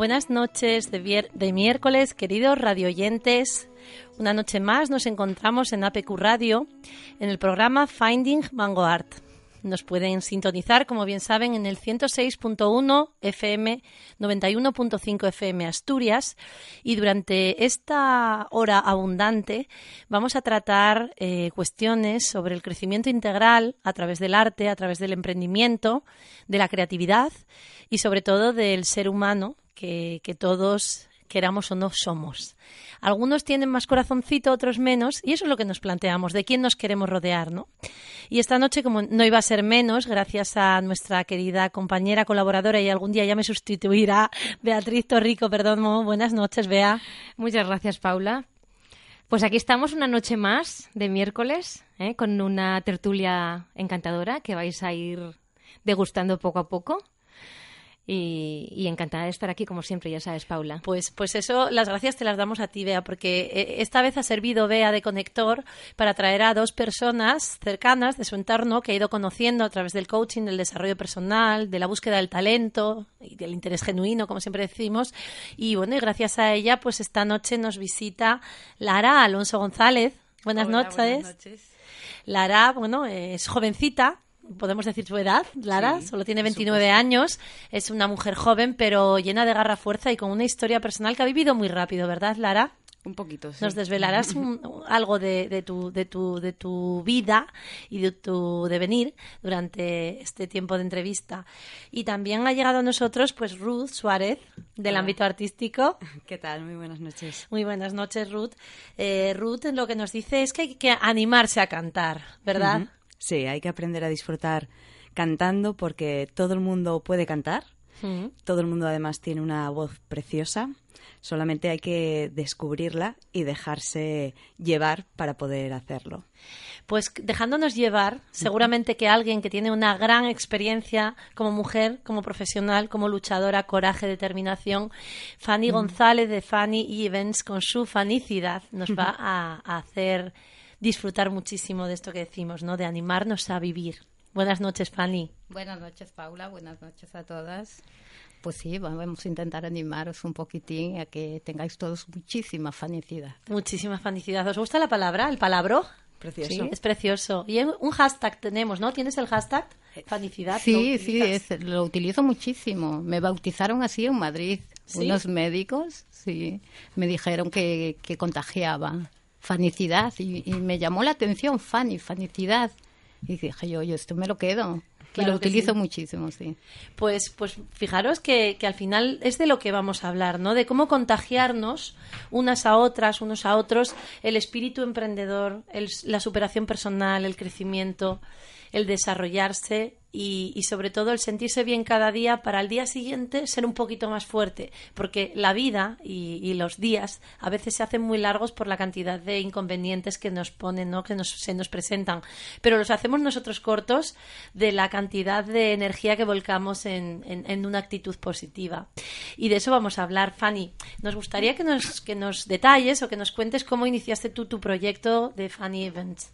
Buenas noches de, miércoles, queridos radioyentes. Una noche más nos encontramos en APQ Radio en el programa Finding Vanguard. Nos pueden sintonizar, como bien saben, en el 106.1 FM, 91.5 FM Asturias. Y durante esta hora abundante vamos a tratar eh, cuestiones sobre el crecimiento integral a través del arte, a través del emprendimiento, de la creatividad y sobre todo del ser humano que, todos queramos o no somos. Algunos tienen más corazoncito, otros menos, y eso es lo que nos planteamos, de quién nos queremos rodear, ¿no? Y esta noche, como no iba a ser menos, gracias a nuestra querida compañera colaboradora, y algún día ya me sustituirá, Beatriz Torrico, perdón, buenas noches, Bea. Muchas gracias, Paula. Pues aquí estamos una noche más de miércoles, ¿eh? con una tertulia encantadora que vais a ir degustando poco a poco. Y, y encantada de estar aquí, como siempre, ya sabes, Paula. Pues, pues eso, las gracias te las damos a ti, Bea, porque eh, esta vez ha servido Bea de conector para traer a dos personas cercanas de su entorno que ha ido conociendo a través del coaching, del desarrollo personal, de la búsqueda del talento y del interés genuino, como siempre decimos. Y bueno, y gracias a ella, pues esta noche nos visita Lara Alonso González. Buenas Hola, noches. buenas noches. Lara, bueno, es jovencita, podemos decir su edad, Lara, Sí, solo tiene por 29 supuesto. años, es una mujer joven, pero llena de garra, fuerza y con una historia personal que ha vivido muy rápido, ¿verdad, Lara? Un poquito, sí. Nos desvelarás un- algo de, de tu, de, tu, de tu vida y de tu devenir durante este tiempo de entrevista. Y también ha llegado a nosotros pues Ruth Suárez, del Hola. ámbito artístico. ¿Qué tal? Muy buenas noches. Muy buenas noches, Ruth. Eh, Ruth lo que nos dice es que hay que animarse a cantar, ¿verdad? Ujú. Sí, hay que aprender a disfrutar cantando porque todo el mundo puede cantar. Ujú. Todo el mundo además tiene una voz preciosa. Solamente hay que descubrirla y dejarse llevar para poder hacerlo. Pues dejándonos llevar, seguramente que alguien que tiene una gran experiencia como mujer, como profesional, como luchadora, coraje, determinación, Fanny González de Fanny Evans, con su fanicidad, nos va a, a hacer disfrutar muchísimo de esto que decimos, ¿no? De animarnos a vivir. Buenas noches, Fanny. Buenas noches, Paula. Buenas noches a todas. Pues sí, vamos a intentar animaros un poquitín a que tengáis todos muchísima felicidad. Muchísima fanicidad. ¿Os gusta la palabra? ¿El palabro? Precioso. Sí, es precioso. Y un hashtag tenemos, ¿no? ¿Tienes el hashtag? Fanicidad. ¿lo Sí, sí, es- lo utilizo muchísimo. Me bautizaron así en Madrid. ¿Sí? Unos médicos, sí, me dijeron que, que contagiaba fanicidad y, y me llamó la atención, Fanny, fanicidad. Y dije yo, yo esto me lo quedo. Claro y lo que utilizo sí. muchísimo, sí. Pues, pues fijaros que, que al final es de lo que vamos a hablar, ¿no? De cómo contagiarnos unas a otras, unos a otros, el espíritu emprendedor, el- la superación personal, el crecimiento, el desarrollarse y, y sobre todo el sentirse bien cada día para al día siguiente ser un poquito más fuerte, porque la vida y, los días a veces se hacen muy largos por la cantidad de inconvenientes que nos ponen, ¿no? que nos, se nos presentan, pero los hacemos nosotros cortos de la cantidad de energía que volcamos en, en- en una actitud positiva. Y de eso vamos a hablar, Fanny. Nos gustaría que nos, que nos detalles o que nos cuentes cómo iniciaste tú tu proyecto de Fanny Events.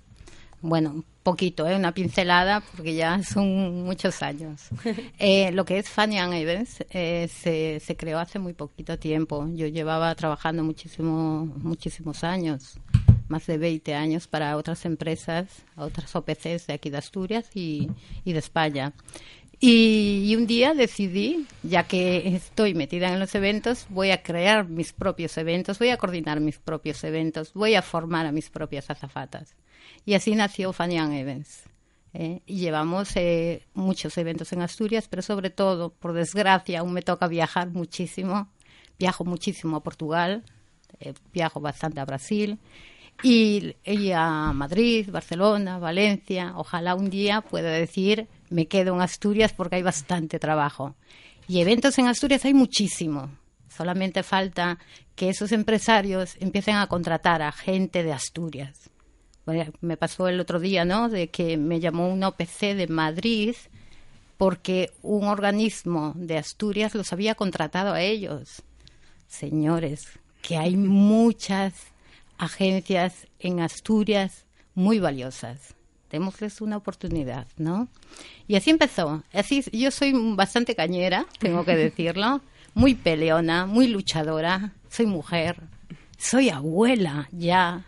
Bueno, un poquito, ¿eh? una pincelada, porque ya son muchos años. Eh, lo que es Fanny and Events eh, se, se creó hace muy poquito tiempo. Yo llevaba trabajando muchísimo, muchísimos años más de 20 años para otras empresas, otras OPCs de aquí de Asturias y, y de España. Y, y un día decidí, ya que estoy metida en los eventos, voy a crear mis propios eventos, voy a coordinar mis propios eventos, voy a formar a mis propias azafatas. Y así nació Fanian Events. ¿eh? Llevamos eh, muchos eventos en Asturias, pero sobre todo, por desgracia, aún me toca viajar muchísimo. Viajo muchísimo a Portugal, eh, viajo bastante a Brasil y, y a Madrid, Barcelona, Valencia. Ojalá un día pueda decir me quedo en Asturias porque hay bastante trabajo. Y eventos en Asturias hay muchísimo. Solamente falta que esos empresarios empiecen a contratar a gente de Asturias. Me pasó el otro día, ¿no? De que me llamó un OPC de Madrid porque un organismo de Asturias los había contratado a ellos. Señores, que hay muchas agencias en Asturias muy valiosas. Démosles una oportunidad, ¿no? Y así empezó. Así, yo soy bastante cañera, tengo que decirlo, muy peleona, muy luchadora, soy mujer, soy abuela ya,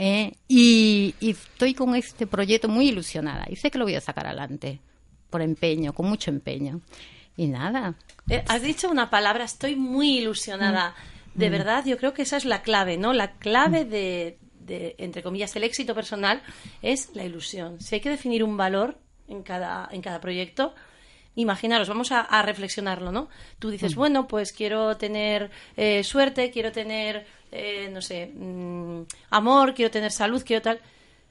¿eh? y, y estoy con este proyecto muy ilusionada y sé que lo voy a sacar adelante, por empeño, con mucho empeño. Y nada, Eh, Has dicho una palabra, estoy muy ilusionada. De verdad, yo creo que esa es la clave, ¿no? La clave de, de, entre comillas, el éxito personal es la ilusión. Si hay que definir un valor en cada, en cada proyecto, imaginaros, vamos a, a reflexionarlo, ¿no? Tú dices, bueno, pues quiero tener eh, suerte, quiero tener, eh, no sé, mm, amor, quiero tener salud, quiero tal.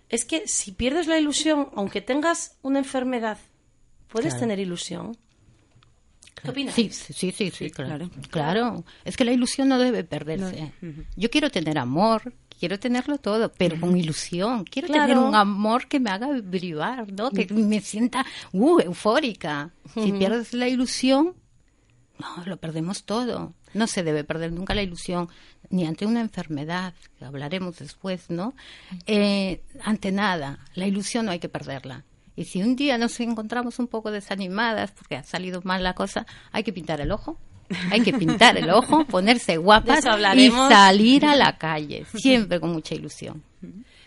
Es que si pierdes la ilusión, aunque tengas una enfermedad, puedes Claro. tener ilusión. ¿Qué opinas? Sí, sí, sí, sí, sí, claro. claro. Claro, es que la ilusión no debe perderse. Yo quiero tener amor, quiero tenerlo todo, pero con ilusión. Quiero Claro. tener un amor que me haga vibrar, ¿no? Que me sienta uh, eufórica. Si pierdes la ilusión, no, lo perdemos todo. No se debe perder nunca la ilusión, ni ante una enfermedad, que hablaremos después, ¿no? Eh, ante nada, la ilusión no hay que perderla. Y si un día nos encontramos un poco desanimadas porque ha salido mal la cosa, hay que pintar el ojo. Hay que pintar el ojo, ponerse guapas y salir a la calle, siempre con mucha ilusión.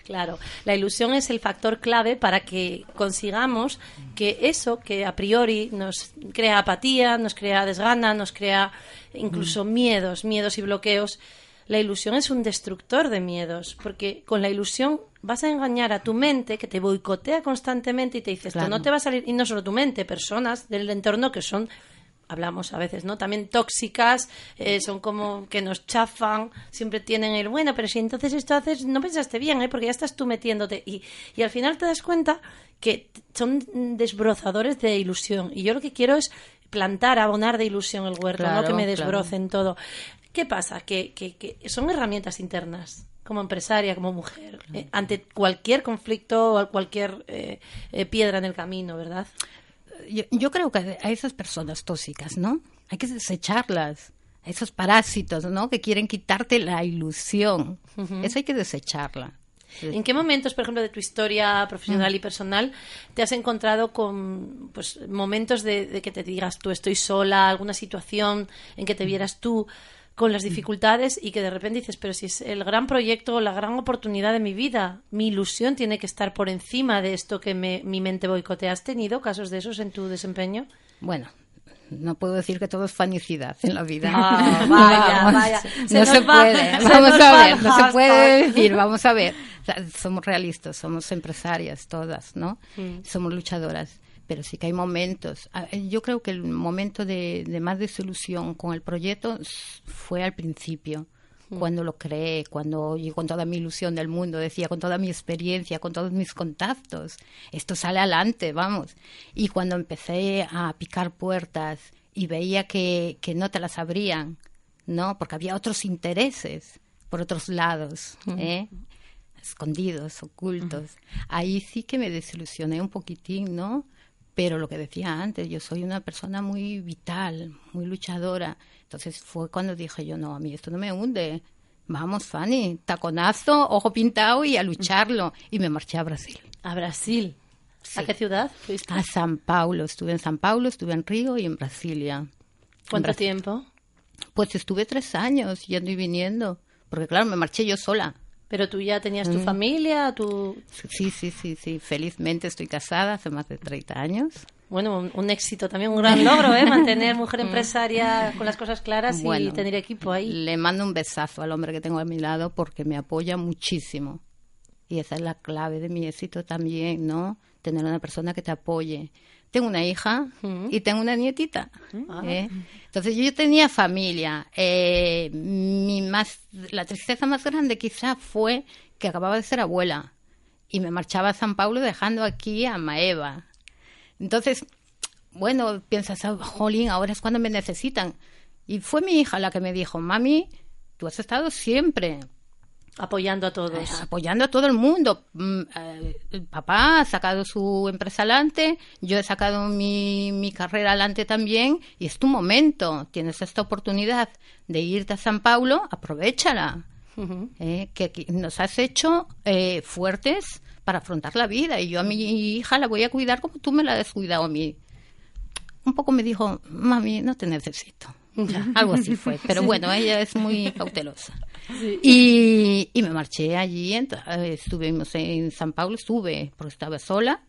Claro, la ilusión es el factor clave para que consigamos que eso que a priori nos crea apatía, nos crea desgana, nos crea incluso miedos, miedos y bloqueos, la ilusión es un destructor de miedos, porque con la ilusión vas a engañar a tu mente que te boicotea constantemente y te dice esto Claro. no te va a salir, y no solo tu mente, personas del entorno que son hablamos a veces, ¿no? También tóxicas, eh, son como que nos chafan, siempre tienen el bueno, pero si entonces esto haces, no pensaste bien, ¿eh? Porque ya estás tú metiéndote. Y, y al final te das cuenta que son desbrozadores de ilusión. Y yo lo que quiero es plantar, abonar de ilusión el huerto, no que me claro. desbrocen todo. ¿Qué pasa? Que, que, que son herramientas internas como empresaria, como mujer, eh, ante cualquier conflicto o cualquier eh, eh, piedra en el camino, ¿verdad? yo, yo creo que a esas personas tóxicas, ¿no? Hay que desecharlas. A esos parásitos, ¿no? Que quieren quitarte la ilusión. Eso hay que desecharla. ¿En qué momentos, por ejemplo, de tu historia profesional y personal te has encontrado con pues, momentos de, de que te digas tú estoy sola, alguna situación en que te vieras tú con las dificultades y que de repente dices, pero si es el gran proyecto, la gran oportunidad de mi vida, mi ilusión tiene que estar por encima de esto que me, mi mente boicotea. ¿Has tenido casos de esos en tu desempeño? Bueno, no puedo decir que todo es fanicidad en la vida. Ah, vaya, Vamos, vaya. Se no se va- puede. se Vamos a ver, no se puede decir. Vamos a ver. O sea, somos realistas, somos empresarias todas, ¿no? Somos luchadoras. Pero sí que hay momentos. Eh, Yo creo que el momento de, de más desilusión con el proyecto fue al principio. Cuando lo creé, cuando yo con toda mi ilusión del mundo decía, con toda mi experiencia, con todos mis contactos, esto sale adelante, vamos. Y cuando empecé a picar puertas y veía que, que no te las abrían, ¿no? Porque había otros intereses por otros lados, ¿eh? escondidos, ocultos. Ahí sí que me desilusioné un poquitín, ¿no? Pero lo que decía antes, yo soy una persona muy vital, muy luchadora. Entonces fue cuando dije yo, no, a mí esto no me hunde. Vamos, Fanny, taconazo, ojo pintado y a lucharlo. Y me marché a Brasil. A Brasil. ¿A qué ciudad fuiste? A San Paulo. Estuve en San Paulo, estuve en Río y en Brasilia. ¿Cuánto Brasil. tiempo? Pues estuve tres años yendo y viniendo. Porque claro, me marché yo sola. Pero tú ya tenías Mm. tu familia, tu... Sí, sí, sí, sí. Felizmente estoy casada hace más de 30 años. Bueno, un, un éxito también, un gran logro, ¿eh? Mantener mujer empresaria con las cosas claras y Mm. Tener equipo ahí. Le mando un besazo al hombre que tengo a mi lado porque me apoya muchísimo. Y esa es la clave de mi éxito también, ¿no? Tener una persona que te apoye. Tengo una hija y tengo una nietita. ¿eh? Entonces yo tenía familia. Eh, mi más, la tristeza más grande quizá fue que acababa de ser abuela y me marchaba a San Paulo dejando aquí a Maeva. Entonces, bueno, piensas, "Ah, jolín, ahora es cuando me necesitan. Y fue mi hija la que me dijo, mami, tú has estado siempre Apoyando a todos. eh, apoyando a todo el mundo. Mm, eh, el papá ha sacado su empresa adelante, yo he sacado mi, mi carrera adelante también, y es tu momento. Tienes esta oportunidad de irte a San Paulo, aprovechala. Eh, que, que nos has hecho eh, fuertes para afrontar la vida, y yo a mi hija la voy a cuidar como tú me la has cuidado a mí. Un poco me dijo, mami, no te necesito. Algo así fue. Pero bueno, ella es muy cautelosa. Y, y me marché allí, estuvimos en San Paulo, estuve porque estaba sola.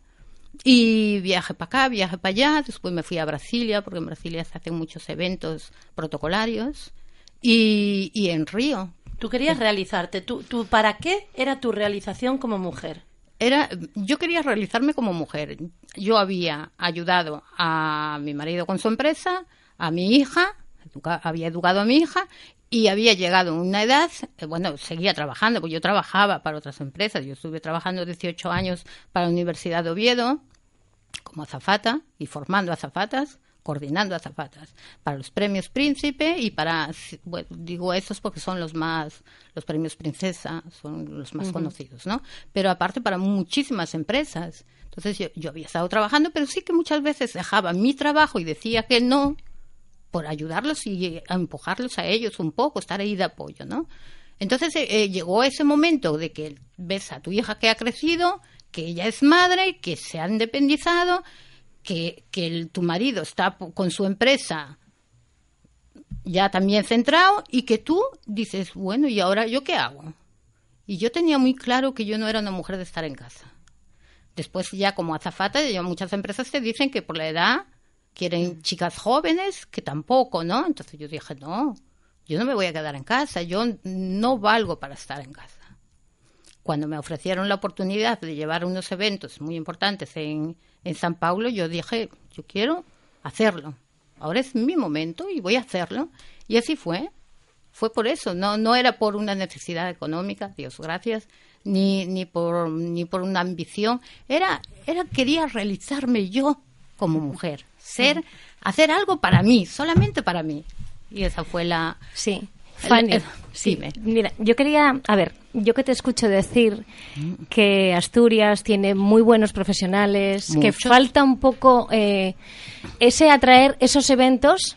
Y viaje para acá, viaje para allá. Después me fui a Brasilia, porque en Brasilia se hacen muchos eventos protocolarios. Y, y en Río. Tú querías realizarte. ¿Tú, tú, ¿Para qué era tu realización como mujer? Era, yo quería realizarme como mujer. Yo había ayudado a mi marido con su empresa, a mi hija, educa- había educado a mi hija y había llegado a una edad, eh, bueno, seguía trabajando, porque yo trabajaba para otras empresas. Yo estuve trabajando 18 años para la Universidad de Oviedo como azafata y formando azafatas, coordinando azafatas para los premios Príncipe y para, bueno, digo esos porque son los más, los premios Princesa, son los más conocidos, ¿no? Pero aparte para muchísimas empresas. Entonces yo, yo había estado trabajando, pero sí que muchas veces dejaba mi trabajo y decía que no por ayudarlos y a empujarlos a ellos un poco, estar ahí de apoyo, ¿no? Entonces eh, eh, llegó ese momento de que ves a tu hija que ha crecido, que ella es madre, que se ha independizado, que, que tu marido está con su empresa ya también centrado y que tú dices, bueno, ¿y ahora yo qué hago? Y yo tenía muy claro que yo no era una mujer de estar en casa. Después ya como azafata, ya muchas empresas te dicen que por la edad quieren chicas jóvenes, que tampoco, ¿no? Entonces yo dije, no, yo no me voy a quedar en casa, yo no valgo para estar en casa. Cuando me ofrecieron la oportunidad de llevar unos eventos muy importantes en, en San Paulo, yo dije, yo quiero hacerlo. Ahora es mi momento y voy a hacerlo. Y así fue. Fue por eso, no, no era por una necesidad económica, Dios gracias, ni, ni, por, ni por una ambición. Era, era, quería realizarme yo como mujer, ser, hacer algo para mí, solamente para mí. Y esa fue la... Sí. Fanny, sí. Mira, yo quería, a ver, yo que te escucho decir que Asturias tiene muy buenos profesionales, que falta un poco eh, ese atraer esos eventos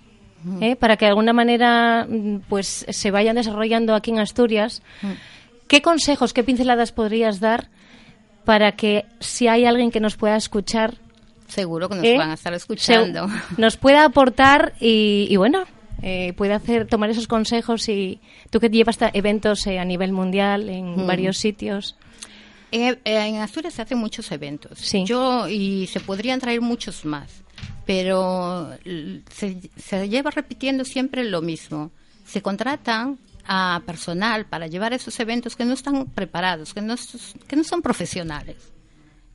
eh, para que de alguna manera pues se vayan desarrollando aquí en Asturias. ¿Qué consejos, qué pinceladas podrías dar para que si hay alguien que nos pueda escuchar Seguro que nos ¿eh? van a estar escuchando. nos pueda aportar y, y bueno, eh, puede hacer tomar esos consejos y tú que llevas eventos eh, a nivel mundial en Mm. varios sitios. Eh, eh, en Asturias se hacen muchos eventos. Sí. Yo y se podrían traer muchos más, pero se, se lleva repitiendo siempre lo mismo. Se contratan a personal para llevar esos eventos que no están preparados, que no, que no son profesionales.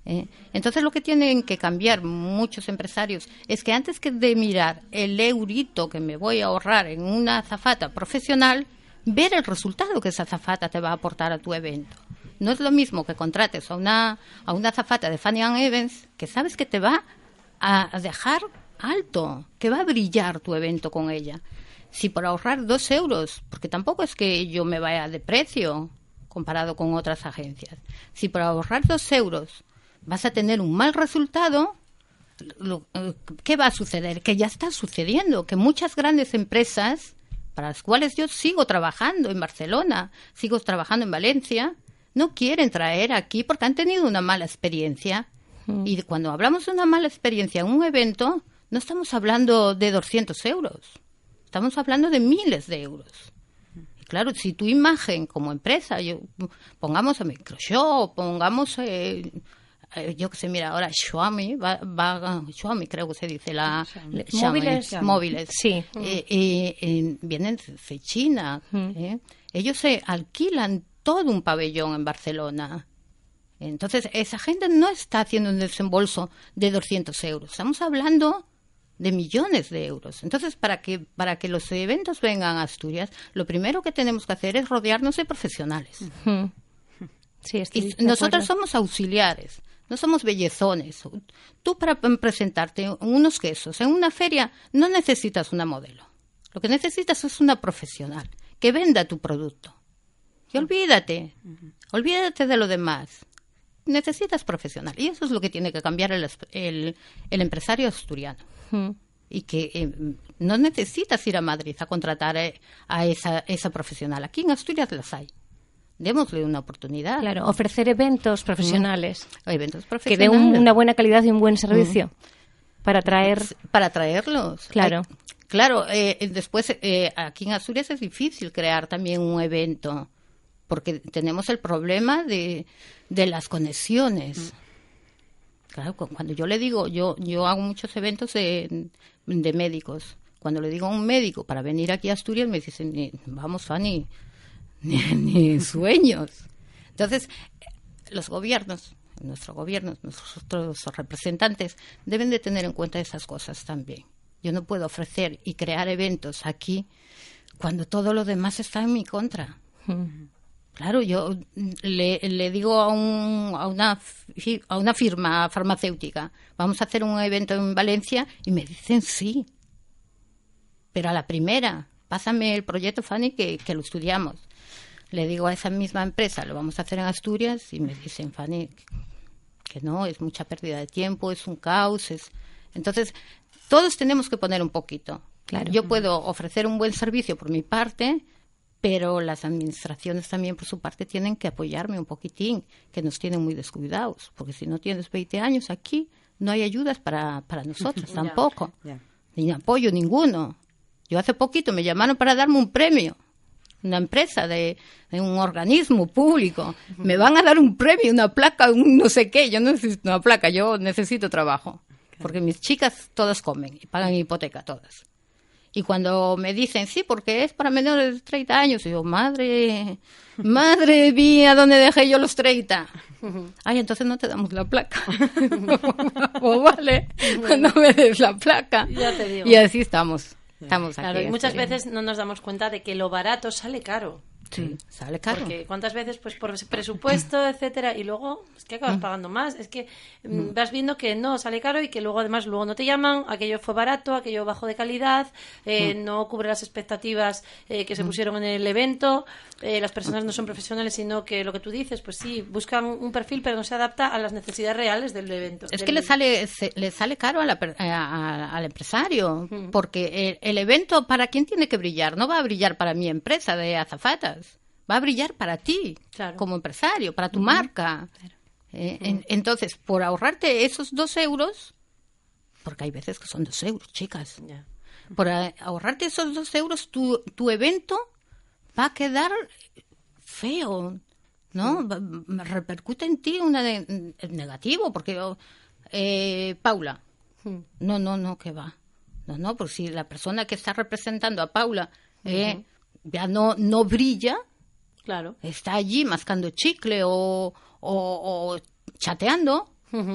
¿Eh? Entonces lo que tienen que cambiar muchos empresarios es que antes que de mirar el eurito que me voy a ahorrar en una azafata profesional, ver el resultado que esa azafata te va a aportar a tu evento. No es lo mismo que contrates a una, a una azafata de Fanny Ann Evans que sabes que te va a dejar alto, que va a brillar tu evento con ella. Si por ahorrar dos euros, porque tampoco es que yo me vaya de precio comparado con otras agencias, si por ahorrar dos euros vas a tener un mal resultado, lo- eh, ¿qué va a suceder? Que ya está sucediendo, que muchas grandes empresas, para las cuales yo sigo trabajando en Barcelona, sigo trabajando en Valencia, no quieren traer aquí porque han tenido una mala experiencia. Y cuando hablamos de una mala experiencia en un evento, no estamos hablando de 200 euros, estamos hablando de miles de euros. Y claro, si tu imagen como empresa, yo, pongamos a Microshop, pongamos, eh, yo que sé, mira, ahora Xiaomi, va, va- Xiaomi creo que se dice, la, Xiaomi, Móviles. móviles. Sí. Eh, eh, eh, vienen de China. ¿eh? Ellos se alquilan todo un pabellón en Barcelona. Entonces, esa gente no está haciendo un desembolso de 200 euros. Estamos hablando de millones de euros. Entonces, para que, para que los eventos vengan a Asturias, lo primero que tenemos que hacer es rodearnos de profesionales. Sí, estoy Y nosotros somos auxiliares, no somos bellezones. Tú para presentarte unos quesos en una feria no necesitas una modelo. Lo que necesitas es una profesional que venda tu producto. Y olvídate, olvídate de lo demás. Necesitas profesional. Y eso es lo que tiene que cambiar el, el- el empresario asturiano. Y que eh, no necesitas ir a Madrid a contratar eh, a esa, esa profesional. Aquí en Asturias las hay. Démosle una oportunidad. Claro, ofrecer eventos profesionales Eventos que profesionales. den un- una buena calidad y un buen servicio para atraer. Para traerlos. Claro. Hay- claro, eh, eh, después eh, aquí en Asturias es difícil crear también un evento porque tenemos el problema de, de las conexiones. Claro, cu- cuando yo le digo, yo, yo hago muchos eventos de, de médicos. Cuando le digo a un médico para venir aquí a Asturias, me dicen, "Ni- vamos, Fanny, ni, ni sueños. Entonces, los gobiernos, nuestro gobierno, nuestros representantes, deben de tener en cuenta esas cosas también. Yo no puedo ofrecer y crear eventos aquí cuando todo lo demás está en mi contra. Claro, yo le, le digo a, un, a, una, a una firma farmacéutica, vamos a hacer un evento en Valencia y me dicen sí. Pero a la primera, pásame el proyecto, Fanny, que, que lo estudiamos. Le digo a esa misma empresa, lo vamos a hacer en Asturias y me dicen, Fanny, que no, es mucha pérdida de tiempo, es un caos. Es... Entonces, todos tenemos que poner un poquito. Claro. Yo puedo ofrecer un buen servicio por mi parte, pero las administraciones también por su parte tienen que apoyarme un poquitín, que nos tienen muy descuidados, porque si no tienes 20 años aquí, no hay ayudas para, para nosotros tampoco, ni apoyo ninguno. Yo hace poquito me llamaron para darme un premio, una empresa de, de un organismo público. Me van a dar un premio, una placa, un no sé qué. Yo no necesito una placa, yo necesito trabajo. Porque mis chicas todas comen y pagan hipoteca todas. Y cuando me dicen, sí, porque es para menores de 30 años, y yo, madre, madre mía, ¿dónde dejé yo los 30? Ay, entonces no te damos la placa. o vale, no me des la placa. Ya te digo. Y así estamos. Estamos Claro, y muchas veces no nos damos cuenta de que lo barato sale caro. Sí, sale caro. Porque cuántas veces, pues por presupuesto, etcétera, y luego es que acabas pagando más. Es que mm, vas viendo que no sale caro y que luego además luego no te llaman, aquello fue barato, aquello bajo de calidad, eh, no cubre las expectativas eh, que se pusieron en el evento, eh, las personas no son profesionales, sino que lo que tú dices, pues sí, buscan un perfil pero no se adapta a las necesidades reales del evento. Es del- que le sale, se- le sale caro a la a- al empresario, porque el, el evento, ¿para quién tiene que brillar? No va a brillar para mi empresa de azafatas, va a brillar para ti, Claro. como empresario, para tu marca. Eh, en- entonces, por ahorrarte esos dos euros, porque hay veces que son dos euros, chicas, por a- ahorrarte esos dos euros, tu, tu evento va a quedar feo, ¿no? Va- me repercute en ti una de- negativo, porque, oh, eh, Paula, no, no, no, que va. No, no, porque si la persona que está representando a Paula eh, ya no, no brilla, Claro. está allí mascando chicle o, o- o chateando,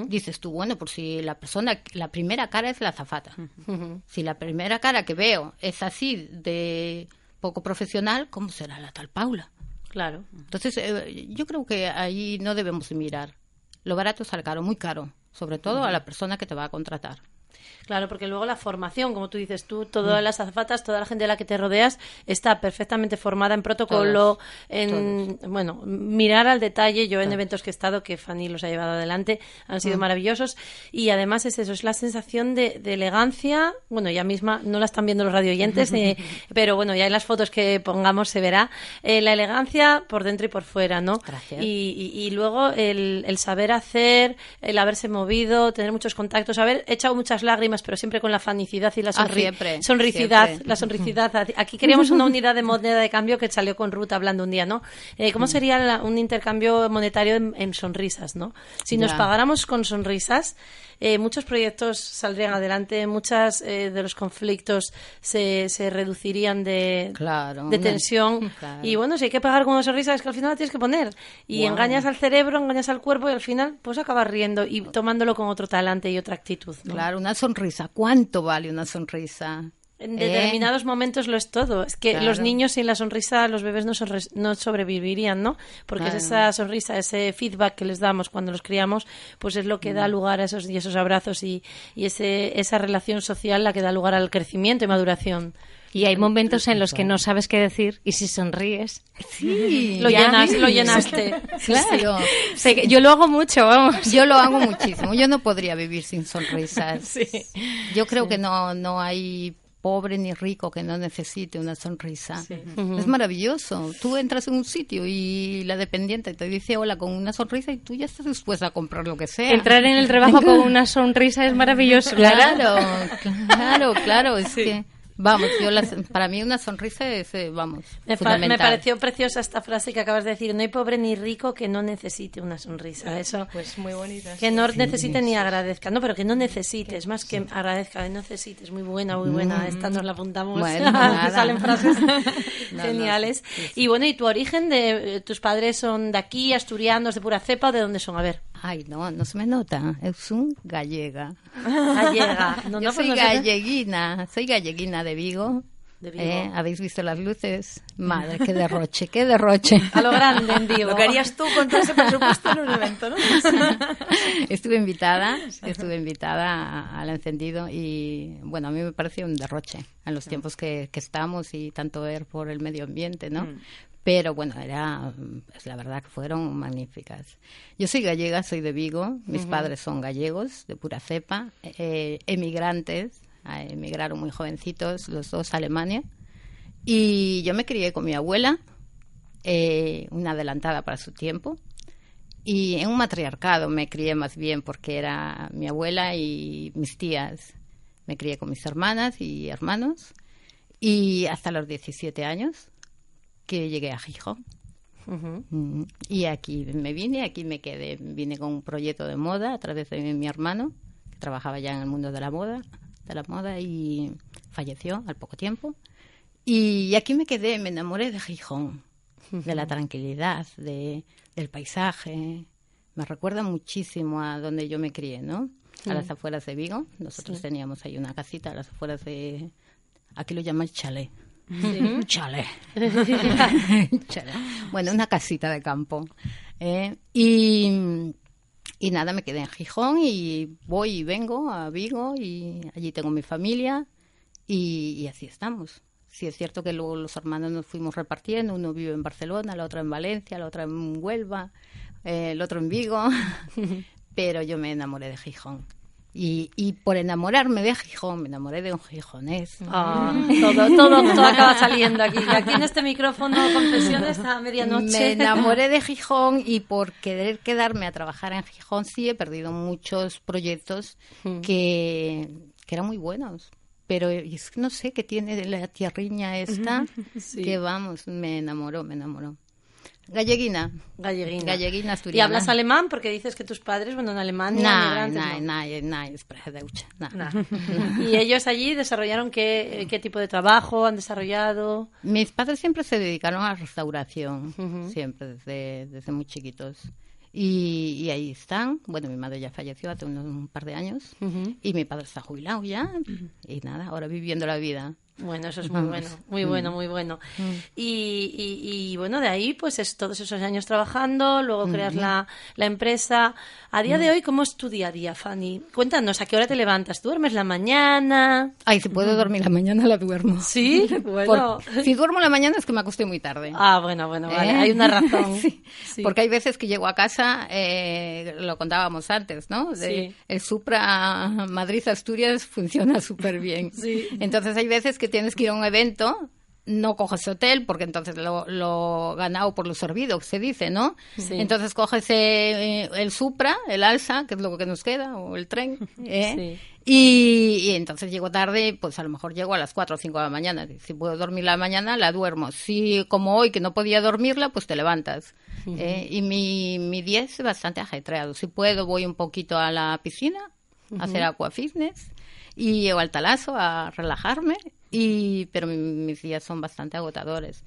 dices tú, bueno, por si la persona, la primera cara es la azafata. Si la primera cara que veo es así de poco profesional, ¿cómo será la tal Paula? Claro. Entonces, eh, yo creo que ahí no debemos de mirar. Lo barato sale caro, muy caro, sobre todo a la persona que te va a contratar. Claro, porque luego la formación, como tú dices tú, todas las azafatas, toda la gente de la que te rodeas está perfectamente formada en protocolo, en bueno, mirar al detalle. Yo en eventos que he estado, que Fanny los ha llevado adelante, han sido maravillosos. Y además es eso, es la sensación de, de elegancia. Bueno, ya misma no la están viendo los radioyentes, eh, pero bueno, ya en las fotos que pongamos se verá. eh, la elegancia por dentro y por fuera, ¿no? Gracias. Y, y- y luego el, el saber hacer, el haberse movido, tener muchos contactos, haber echado muchas lágrimas, pero siempre con la fanicidad y la Ah, sonri siempre, sonricidad. siempre. La sonricidad. Aquí queríamos una unidad de moneda de cambio que salió con Ruth hablando un día, ¿no? Eh, Mm. ¿Cómo sería la- un intercambio monetario en, en sonrisas, ¿no? Si nos pagáramos con sonrisas, eh, muchos proyectos saldrían adelante, muchas eh, de los conflictos se, se reducirían de, Claro, de tensión. claro. Y bueno, si hay que pagar con una sonrisa, es que al final la tienes que poner. Y engañas al cerebro, engañas al cuerpo y al final pues acabas riendo y tomándolo con otro talante y otra actitud. ¿no? Claro, una sonrisa. ¿Cuánto vale una sonrisa? En ¿Eh? determinados momentos lo es todo. Es que Claro. los niños sin la sonrisa, los bebés no, sonre- no sobrevivirían, ¿no? Porque es esa sonrisa, ese feedback que les damos cuando los criamos, pues es lo que Mm. da lugar a esos, y esos abrazos y, y ese, esa relación social la que da lugar al crecimiento y maduración. Y hay momentos en los que no sabes qué decir y si sonríes. Sí, Lo, llenas, lo llenaste. claro. Sé que yo lo hago mucho, vamos. Yo lo hago muchísimo. Yo no podría vivir sin sonrisas. Sí. Yo creo que no, no hay pobre ni rico que no necesite una sonrisa. Es maravilloso. Tú entras en un sitio y la dependiente te dice hola con una sonrisa y tú ya estás dispuesta a comprar lo que sea. Entrar en el trabajo con una sonrisa es maravilloso. Claro, claro, claro. Es que, vamos, yo las- para mí una sonrisa es, eh, vamos, Me, pareció preciosa esta frase que acabas de decir. No hay pobre ni rico que no necesite una sonrisa. Eso. Pues muy bonita. Que no necesite ni agradezca. No, pero que no necesites. Más que agradezca, que no necesites. Muy buena, muy buena. Esta nos la apuntamos. Mm. Bueno, salen frases no, geniales. Y bueno, ¿y tu origen de eh, tus padres son de aquí, asturianos, de pura cepa o de dónde son? A ver. Ay, no, no se me nota. Es un gallega. Gallega. No, Yo no, pues soy galleguina, soy galleguina de Vigo. De Vigo. Eh, ¿Habéis visto las luces? Madre, qué derroche, qué derroche. A lo grande en vivo. Lo que harías tú con todo ese presupuesto en un evento, ¿no? estuve invitada, estuve invitada al encendido y bueno, a mí me pareció un derroche en los tiempos que, que estamos y tanto ver por el medio ambiente, ¿no? Pero bueno, era, pues, la verdad que fueron magníficas. Yo soy gallega, soy de Vigo, mis padres son gallegos, de pura cepa, eh, emigrantes, eh, emigraron muy jovencitos, los dos a Alemania. Y yo me crié con mi abuela, eh, una adelantada para su tiempo, y en un matriarcado me crié más bien porque era mi abuela y mis tías. Me crié con mis hermanas y hermanos y hasta los 17 años que llegué a Gijón. Mm, Y aquí me vine, aquí me quedé. Vine con un proyecto de moda a través de mi hermano, que trabajaba ya en el mundo de la moda, de la moda y falleció al poco tiempo. Y aquí me quedé, me enamoré de Gijón, de la tranquilidad, de, del paisaje. Me recuerda muchísimo a donde yo me crié, ¿no? A las afueras de Vigo. Nosotros teníamos ahí una casita a las afueras de... Aquí lo llaman chalet. Un chalet. Chalet. Bueno, una casita de campo. ¿eh? Y, y nada, me quedé en Gijón y voy y vengo a Vigo y allí tengo mi familia y, y así estamos. Sí, es cierto que luego los hermanos nos fuimos repartiendo, uno vive en Barcelona, la otra en Valencia, la otra en Huelva, eh, el otro en Vigo, pero yo me enamoré de Gijón. Y, y por enamorarme de Gijón, me enamoré de un gijonés. Ah, todo, todo, todo acaba saliendo aquí. Aquí en este micrófono, confesiones a medianoche. Me enamoré de Gijón y por querer quedarme a trabajar en Gijón sí he perdido muchos proyectos que, que eran muy buenos. Pero es que no sé qué tiene la tierriña esta, Sí. que vamos, me enamoró, me enamoró. Galleguina. Galleguina. Galleguina ¿Y asturiana. hablas alemán? Porque dices que tus padres, bueno, en Alemania, Nein, inmigrantes, nein, no. Y ellos allí desarrollaron qué, qué tipo de trabajo han desarrollado. Mis padres siempre se dedicaron a la restauración, siempre, desde, desde muy chiquitos. Y, y ahí están. Bueno, mi madre ya falleció hace unos, un par de años y mi padre está jubilado ya. Y nada, ahora viviendo la vida. Bueno, eso es muy Vamos. bueno, muy Mm. bueno, muy bueno. Y, y- y, bueno, de ahí, pues es todos esos años trabajando, luego creas la, la empresa. A día de hoy, ¿cómo es tu día a día, Fanny? Cuéntanos, ¿a qué hora te levantas? ¿Duermes la mañana? Ay, si puedo dormir la mañana, la duermo. Sí, bueno. Por- si duermo la mañana es que me acosté muy tarde. Ah, bueno, bueno, vale, ¿Eh? hay una razón. Sí, Sí. Porque hay veces que llego a casa, eh, lo contábamos antes, ¿no? De- Sí. El Supra Madrid-Asturias funciona súper bien. Sí. Entonces hay veces que tienes que ir a un evento no coges hotel porque entonces lo, lo ganado por lo servido, se dice, ¿no? Sí. Entonces coges eh, el Supra, el Alsa, que es lo que nos queda, o el tren, ¿eh? y, y entonces llego tarde, pues a lo mejor llego a las 4 o 5 de la mañana. Si puedo dormir la mañana, la duermo. Si como hoy que no podía dormirla, pues te levantas. ¿eh? Y mi, mi día es bastante ajetreado. Si puedo, voy un poquito a la piscina, a hacer aqua fitness y o al talazo a relajarme y pero mi- mis días son bastante agotadores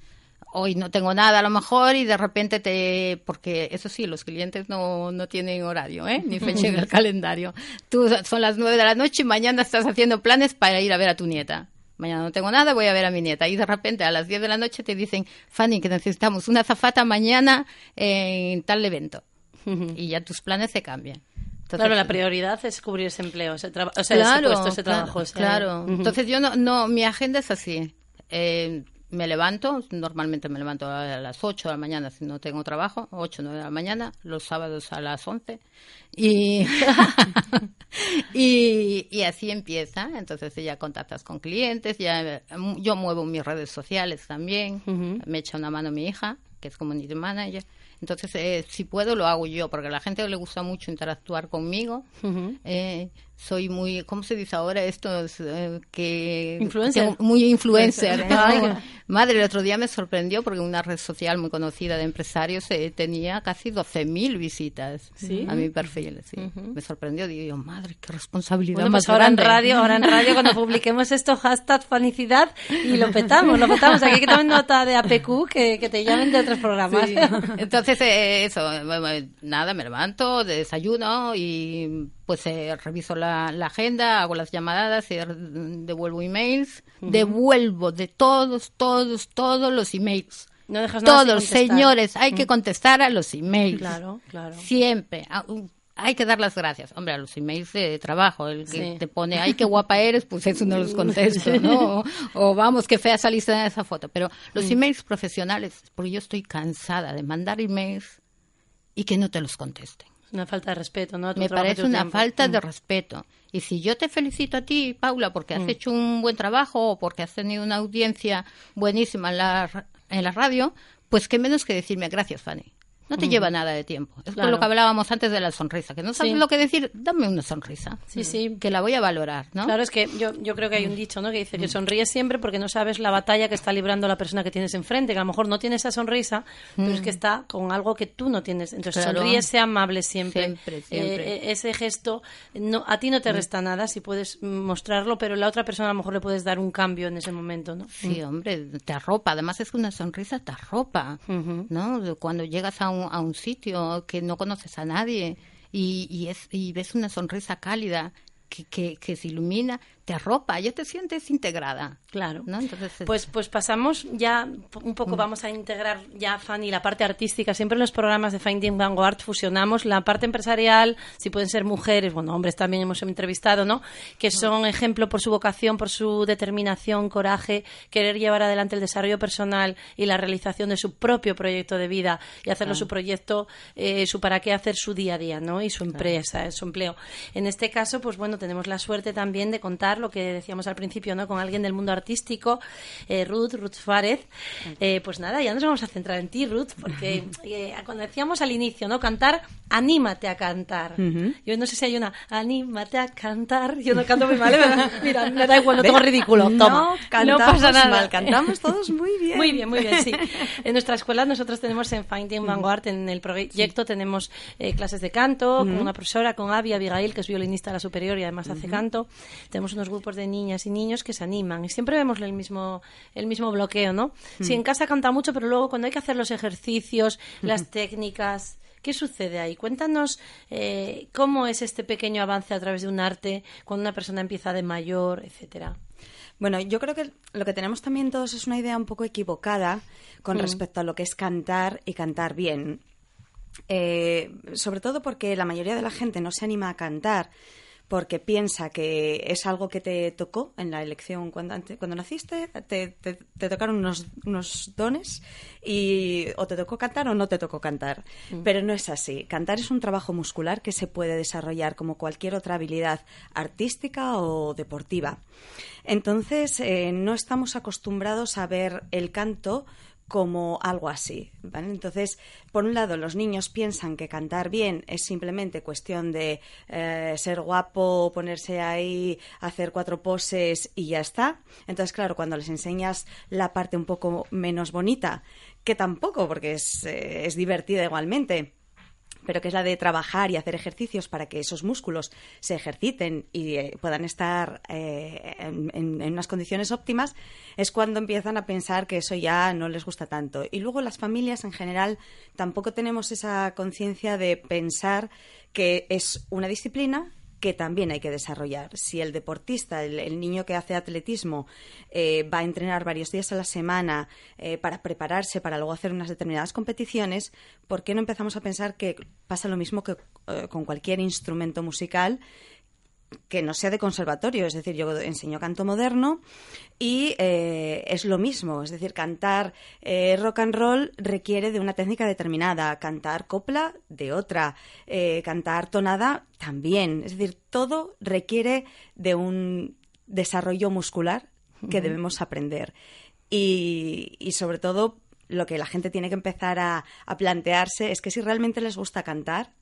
hoy no tengo nada a lo mejor y de repente te porque eso sí los clientes no, no tienen horario ¿eh? ni fecha en el calendario tú son las nueve de la noche y mañana estás haciendo planes para ir a ver a tu nieta Mañana no tengo nada, voy a ver a mi nieta. Y de repente a las 10 de la noche te dicen, Fanny, que necesitamos una zafata mañana en tal evento. Y ya tus planes se cambian. Entonces, claro, la prioridad es cubrir ese empleo, ese o sea, ese puesto, ese claro, trabajo. ese- Claro. Entonces yo no, no, mi agenda es así. Eh, me levanto, normalmente me levanto a las 8 de la mañana si no tengo trabajo, 8 o 9 de la mañana, los sábados a las 11. Y, y, y así empieza. Entonces ya contactas con clientes, ya yo muevo mis redes sociales también, me echa una mano mi hija, que es community manager. Entonces, eh, si puedo, lo hago yo, porque a la gente le gusta mucho interactuar conmigo. Eh, soy muy, ¿cómo se dice ahora esto? Es, eh, que Influencer. tengo- muy influencer. ¿no? Madre, el otro día me sorprendió porque una red social muy conocida de empresarios eh, tenía casi 12.000 visitas ¿Sí? a mi perfil. sí. Me sorprendió. Digo madre, qué responsabilidad Bueno, más pues ahora en grande. radio, ahora en radio cuando publiquemos esto, hashtag felicidad y lo petamos, lo petamos. Aquí hay que tomar nota de APQ que, que te llamen de otros programas. Sí. Entonces, eh, eso, nada, me levanto, desayuno y pues eh, reviso la, la agenda, hago las llamadas re- devuelvo emails. Devuelvo de todos, todos, todos los emails. No dejas nada Todos, señores, hay que contestar a los emails. Claro, claro. Siempre. Hay que dar las gracias. Hombre, a los emails de trabajo, el que Sí. te pone, ay, qué guapa eres, pues eso no los contesto, ¿no? O, o, vamos, qué fea saliste en esa foto. Pero los Mm. emails profesionales, porque yo estoy cansada de mandar emails y que no te los contesten. Una falta de respeto, ¿no? Me parece una tiempo. falta Mm. de respeto. Y si yo te felicito a ti, Paula, porque Mm. has hecho un buen trabajo o porque has tenido una audiencia buenísima en la, en la radio, pues qué menos que decirme gracias, Fanny. No te lleva nada de tiempo. Es Mm. Claro. lo que hablábamos antes de la sonrisa. Que no sabes Sí. lo que decir, dame una sonrisa. Sí, sí. Que la voy a valorar, ¿no? Claro, es que yo, yo creo que hay un dicho, ¿no? Que dice que sonríes siempre porque no sabes la batalla que está librando la persona que tienes enfrente, que a lo mejor no tiene esa sonrisa, pero es que está con algo que tú no tienes. Entonces Claro. sonríes, sea amable siempre. Siempre, siempre. Eh, eh, ese gesto, no, a ti no te resta nada si puedes mm, mostrarlo, pero la otra persona a lo mejor le puedes dar un cambio en ese momento, ¿no? Sí, hombre, te arropa. Además es que una sonrisa te arropa, ¿no? Cuando llegas a un, a un sitio que no conoces a nadie y, y, es, y ves una sonrisa cálida que, que, que se ilumina, te arropa, ya te sientes integrada. Claro. ¿no? Entonces, Pues, pues pasamos ya un poco, vamos a integrar ya, Fanny, la parte artística. Siempre en los programas de Finding Vanguard fusionamos la parte empresarial, si pueden ser mujeres, bueno, hombres también hemos entrevistado, ¿no? Que son ejemplo por su vocación, por su determinación, coraje, querer llevar adelante el desarrollo personal y la realización de su propio proyecto de vida y hacerlo su proyecto, eh, su para qué hacer su día a día, ¿no? Y su empresa, eh, su empleo. En este caso, pues bueno, tenemos la suerte también de contar lo que decíamos al principio, ¿no? Con alguien del mundo artístico, eh, Ruth, Ruth Fárez. Eh, pues nada, ya nos vamos a centrar en ti, Ruth, porque eh, cuando decíamos al inicio, ¿no? Cantar, anímate a cantar. Yo no sé si hay una, anímate a cantar. Yo no canto muy mal. ¿verdad? Mira, me da igual, no tengo ridículo. Toma. No, cantamos pasa nada. mal, cantamos todos muy bien. Muy bien, muy bien, sí. En nuestra escuela nosotros tenemos en Finding Vanguard, en el proyecto, tenemos clases de canto con una profesora, con Avi Abigail, que es violinista de la superior y además hace canto. Tenemos unos grupos de niñas y niños que se animan y siempre vemos el mismo, el mismo bloqueo, ¿no? Si en casa canta mucho, pero luego cuando hay que hacer los ejercicios, las técnicas... ¿Qué sucede ahí? Cuéntanos eh, cómo es este pequeño avance a través de un arte cuando una persona empieza de mayor, etcétera. Bueno, yo creo que lo que tenemos también todos es una idea un poco equivocada con respecto a lo que es cantar y cantar bien. Eh, sobre todo porque la mayoría de la gente no se anima a cantar porque piensa que es algo que te tocó en la elección cuando, ante- cuando naciste, te, te- te tocaron unos, unos dones y o te tocó cantar o no te tocó cantar. Pero no es así. Cantar es un trabajo muscular que se puede desarrollar como cualquier otra habilidad artística o deportiva. Entonces, eh, no estamos acostumbrados a ver el canto como algo así. ¿vale? Entonces, por un lado, los niños piensan que cantar bien es simplemente cuestión de eh, ser guapo, ponerse ahí, hacer cuatro poses y ya está. Entonces, claro, cuando les enseñas la parte un poco menos bonita, que tampoco, porque es, eh, es divertida igualmente, pero que es la de trabajar y hacer ejercicios para que esos músculos se ejerciten y eh, puedan estar eh, en, unas condiciones óptimas, es cuando empiezan a pensar que eso ya no les gusta tanto. Y luego las familias en general tampoco tenemos esa conciencia de pensar que es una disciplina que también hay que desarrollar. Si el deportista, el, niño que hace atletismo, eh, va a entrenar varios días a la semana eh, para prepararse para luego hacer unas determinadas competiciones, ¿por qué no empezamos a pensar que pasa lo mismo que eh, con cualquier instrumento musical? Que no sea de conservatorio, es decir, yo enseño canto moderno y eh, es lo mismo, es decir, cantar eh, rock and roll requiere de una técnica determinada, cantar copla de otra, eh, cantar tonada también, es decir, todo requiere de un desarrollo muscular que debemos aprender. Y, y sobre todo lo que la gente tiene que empezar a, a plantearse es que si realmente les gusta cantar,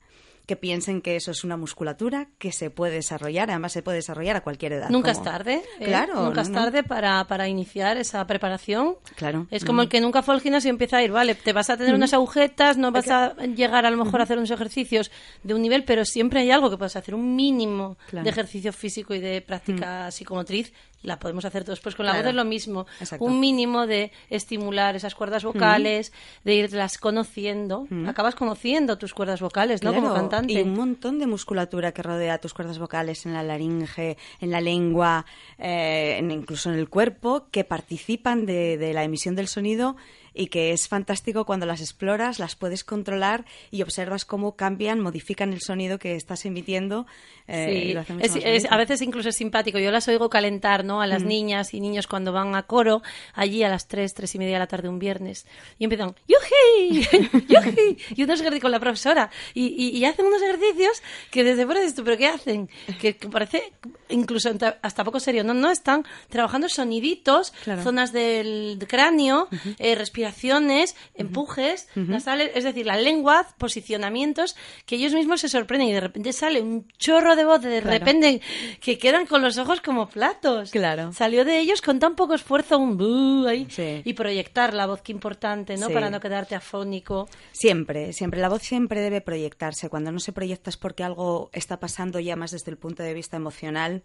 que piensen que eso es una musculatura que se puede desarrollar, además se puede desarrollar a cualquier edad. Nunca como- es tarde. ¿eh? Claro. Nunca es no. tarde para, para iniciar esa preparación. Claro. Es como el que nunca fue al gimnasio y empieza a ir, vale, te vas a tener unas agujetas, no vas a llegar a lo mejor a hacer unos ejercicios de un nivel, pero siempre hay algo que puedes hacer, un mínimo Claro. de ejercicio físico y de práctica psicomotriz, la podemos hacer todos. Pues con la Claro. voz es lo mismo, Exacto. un mínimo de estimular esas cuerdas vocales, de irlas conociendo. Acabas conociendo tus cuerdas vocales, ¿no? Como cantante. Y un montón de musculatura que rodea tus cuerdas vocales en la laringe, en la lengua, eh, en- incluso en el cuerpo, que participan de, de la emisión del sonido y que es fantástico cuando las exploras, las puedes controlar y observas cómo cambian, modifican el sonido que estás emitiendo. Eh, Sí, lo hace mucho es- es- a veces incluso es simpático. Yo las oigo calentar, ¿no? A las niñas y niños cuando van a coro, allí a las 3, 3 y media de la tarde un viernes. Y empiezan, ¡yuji! ¡yuji! Y unos ejercicios con la profesora. Y, y- y hacen unos ejercicios que desde fuera dices tú, ¿pero qué hacen? Que, que parece incluso hasta poco serio. No, no, están trabajando soniditos, Claro. zonas del cráneo, eh, respiraciones, empujes nasales, es decir, la lengua, posicionamientos, que ellos mismos se sorprenden y de repente sale un chorro de voz, de Claro. repente que quedan con los ojos como platos. Claro. Salió de ellos con tan poco esfuerzo un bu ahí Sí. y proyectar la voz, que importante, ¿no? Sí. Para no quedarte afónico. Siempre, siempre. La voz siempre debe proyectarse. Cuando no se proyecta es porque algo está pasando ya más desde el punto de vista emocional.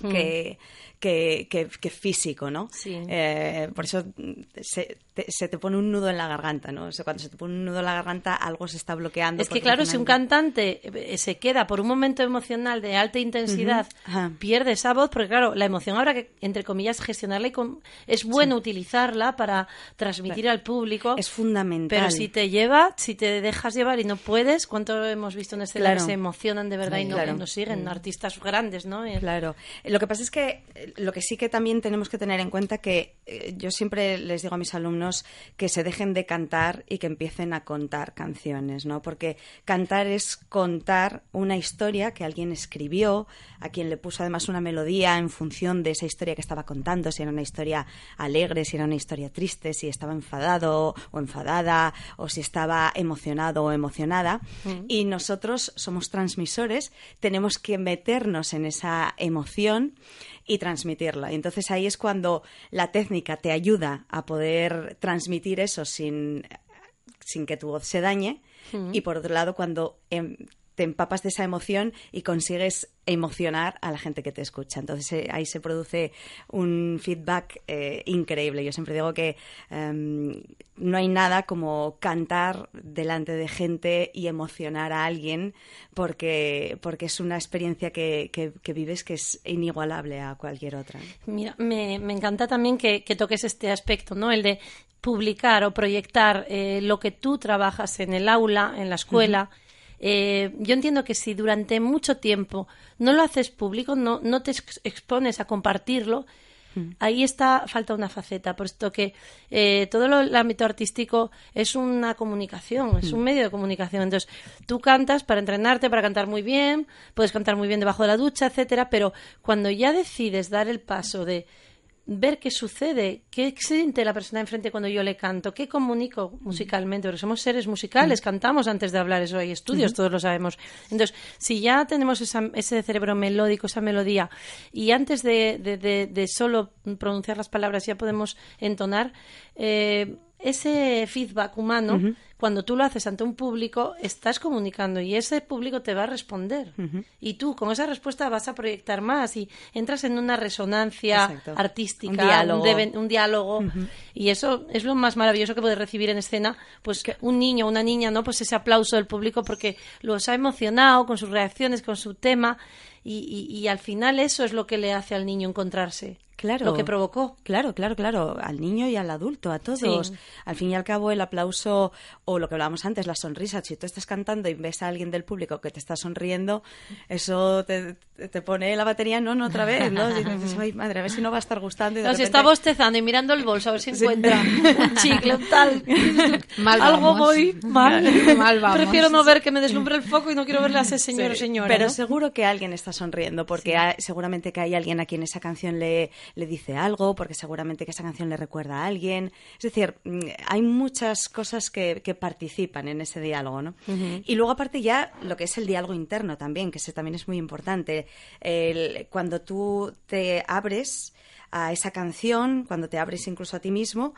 Que, que, que- que físico, ¿no? Sí. Eh, por eso mm, se te, se te pone un nudo en la garganta, ¿no? O sea, cuando se te pone un nudo en la garganta, algo se está bloqueando. Es que claro, si un cantante eh, se queda por un momento emocional de alta intensidad, pierde esa voz, porque claro, la emoción habrá que, entre comillas, gestionarla y con- es bueno utilizarla para transmitir al público. Es fundamental. Pero si te lleva, si te dejas llevar y no puedes, ¿cuánto hemos visto en escena Claro. que se emocionan de verdad y no, Claro. no siguen? Artistas grandes, ¿no? Eh, Claro. Lo que pasa es que eh, lo que sí que también tenemos que tener en cuenta que eh, yo siempre les digo a mis alumnos que se dejen de cantar y que empiecen a contar canciones, ¿no? Porque cantar es contar una historia que alguien escribió, a quien le puso además una melodía en función de esa historia que estaba contando, si era una historia alegre, si era una historia triste, si estaba enfadado o enfadada, o si estaba emocionado o emocionada. Y nosotros somos transmisores, tenemos que meternos en esa emoción y transmitirla. Y entonces ahí es cuando la técnica te ayuda a poder transmitir eso sin, sin que tu voz se dañe. Y por otro lado, cuando em, te empapas de esa emoción y consigues emocionar a la gente que te escucha. Entonces eh, ahí se produce un feedback eh, increíble. Yo siempre digo que em, no hay nada como cantar delante de gente y emocionar a alguien porque, porque es una experiencia que, que- que vives que es inigualable a cualquier otra. Mira, me, me encanta también que, que toques este aspecto, ¿no? El de publicar o proyectar eh, lo que tú trabajas en el aula, en la escuela, eh, yo entiendo que si durante mucho tiempo no lo haces público, no, no te ex- expones a compartirlo, ahí está, falta una faceta, puesto que eh, todo lo- el ámbito artístico es una comunicación, es un medio de comunicación. Entonces, tú cantas para entrenarte, para cantar muy bien, puedes cantar muy bien debajo de la ducha, etcétera, pero cuando ya decides dar el paso de ver qué sucede, qué siente la persona enfrente cuando yo le canto, qué comunico musicalmente, porque somos seres musicales, cantamos antes de hablar, eso hay estudios, todos lo sabemos. Entonces, si ya tenemos esa- ese cerebro melódico, esa melodía, y antes de, de- de- de solo pronunciar las palabras ya podemos entonar, eh, ese feedback humano, cuando tú lo haces ante un público, estás comunicando y ese público te va a responder. Y tú con esa respuesta vas a proyectar más y entras en una resonancia Exacto. artística, Un diálogo. un diálogo. Y eso es lo más maravilloso que puedes recibir en escena, pues un niño, una niña, ¿no? Pues ese aplauso del público porque los ha emocionado con sus reacciones, con su tema. Y, y- y al final eso es lo que le hace al niño encontrarse. Claro. Lo que provocó. Claro, claro, claro. Al niño y al adulto, a todos. Sí. Al fin y al cabo, el aplauso o lo que hablábamos antes, la sonrisa. Si tú estás cantando y ves a alguien del público que te está sonriendo, eso te, te pone la batería, no, no, otra vez, ¿no? Y dices, ay, madre, a ver si no va a estar gustando. Y de No, si repente- está bostezando y mirando el bolso a ver si encuentra un chicle, un tal. Mal Algo muy mal. Mal vamos. Prefiero no ver que me deslumbre el foco y no quiero verle a ese señor o señora. Pero ¿no? seguro que alguien está sonriendo, porque hay- seguramente que hay alguien a quien esa canción le, le dice algo, porque seguramente que esa canción le recuerda a alguien. Es decir, mm, hay muchas cosas que, que participan en ese diálogo, ¿no? Y luego, aparte, ya lo que es el diálogo interno también, que ese también es muy importante. El- cuando tú te abres a esa canción, cuando te abres incluso a ti mismo,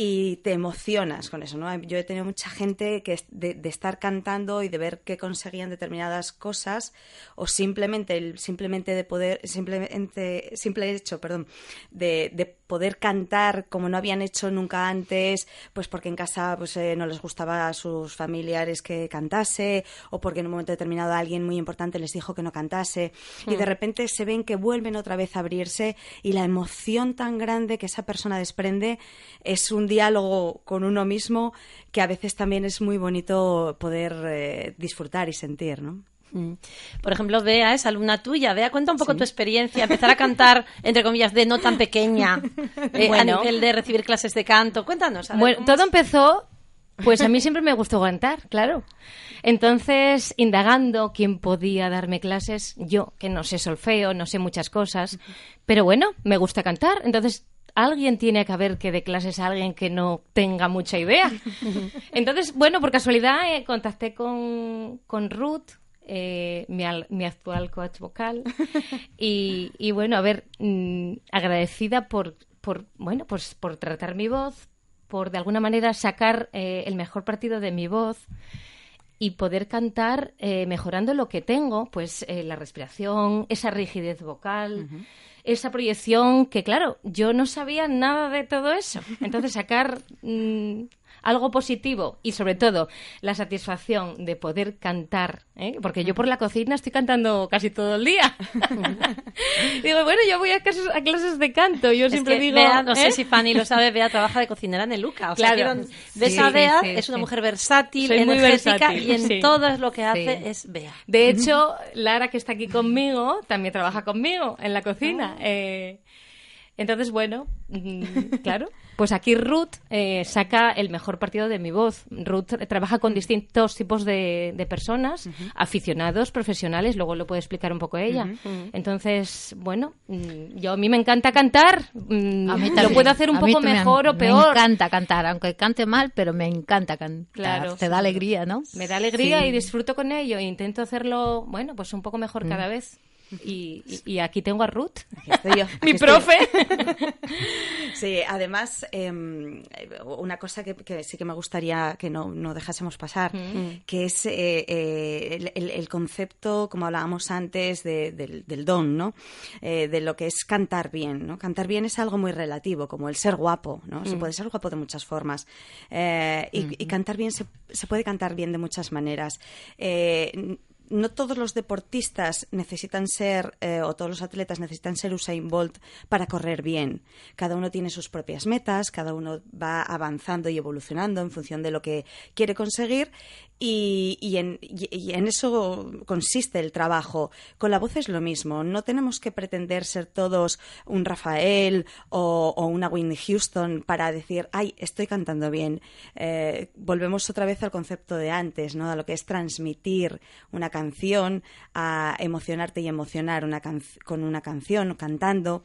y te emocionas con eso, ¿no? Yo he tenido mucha gente que de, de estar cantando y de ver que conseguían determinadas cosas o simplemente simplemente de poder simplemente simple hecho, perdón, de, de poder cantar como no habían hecho nunca antes, pues porque en casa pues eh, no les gustaba a sus familiares que cantase o porque en un momento determinado alguien muy importante les dijo que no cantase y de repente se ven que vuelven otra vez a abrirse y la emoción tan grande que esa persona desprende es un diálogo con uno mismo que a veces también es muy bonito poder eh, disfrutar y sentir, ¿no? Mm. Por ejemplo, Bea es alumna tuya. Bea, cuenta un poco tu experiencia. Empezar a cantar, entre comillas, de no tan pequeña, eh, a nivel de recibir clases de canto. Cuéntanos. ver, Bueno, ¿cómo todo es? empezó, pues a mí siempre me gustó cantar, claro. Entonces, indagando quién podía darme clases, yo, que no sé solfeo, no sé muchas cosas, pero bueno, me gusta cantar, entonces alguien tiene que haber que dé clases a alguien que no tenga mucha idea. Entonces, bueno, por casualidad eh, contacté con, con Ruth, eh, mi, al- mi actual coach vocal, y, y bueno, a ver, mm, agradecida por, por, bueno, pues por tratar mi voz, por de alguna manera sacar eh, el mejor partido de mi voz y poder cantar eh, mejorando lo que tengo, pues eh, la respiración, esa rigidez vocal, esa proyección que, claro, yo no sabía nada de todo eso. Entonces, sacar mm, algo positivo y, sobre todo, la satisfacción de poder cantar, ¿eh? porque yo por la cocina estoy cantando casi todo el día. digo, bueno, yo voy a clases, a clases de canto, yo Es siempre que digo... Bea, no sé ¿eh? si Fanny lo sabe, Bea trabaja de cocinera en el Luca. O sea, que ves Sí, a sí, Bea, sí, es una mujer versátil, Soy energética versátil, y en todo lo que hace es Bea. De hecho, Lara, que está aquí conmigo, también trabaja conmigo en la cocina. Eh, entonces, bueno, mm, claro. Pues aquí Ruth eh, saca el mejor partido de mi voz. Ruth trabaja con distintos tipos de, de personas, aficionados, profesionales, luego lo puede explicar un poco ella. Entonces, bueno, mm, yo a mí me encanta cantar. mm, A mí lo puedo hacer un A poco mejor o Me peor. encanta cantar, aunque cante mal, pero me encanta cantar. Claro. Te da alegría, ¿no? Me da alegría Sí. y disfruto con ello. E intento hacerlo, bueno, pues un poco mejor cada vez. Y, y- y aquí tengo a Ruth, Aquí estoy yo. mi yo. profe. Sí, además, em, una cosa que, que sí que me gustaría que no, no dejásemos pasar, que es eh, eh, el, el- el concepto, como hablábamos antes, de- del, del don, ¿no? Eh, de lo que es cantar bien, ¿no? Cantar bien es algo muy relativo, como el ser guapo, ¿no? Se puede ser guapo de muchas formas. Eh, y, y cantar bien se, se puede cantar bien de muchas maneras. No todos los deportistas necesitan ser, eh, o todos los atletas necesitan ser Usain Bolt para correr bien. Cada uno tiene sus propias metas, cada uno va avanzando y evolucionando en función de lo que quiere conseguir y, en, eso consiste el trabajo. Con la voz es lo mismo. No tenemos que pretender ser todos un Rafael o, o una Whitney Houston para decir, ay, estoy cantando bien. Eh, volvemos otra vez al concepto de antes, ¿no? A lo que es transmitir una canción, a emocionarte y emocionar una can- con una canción, cantando,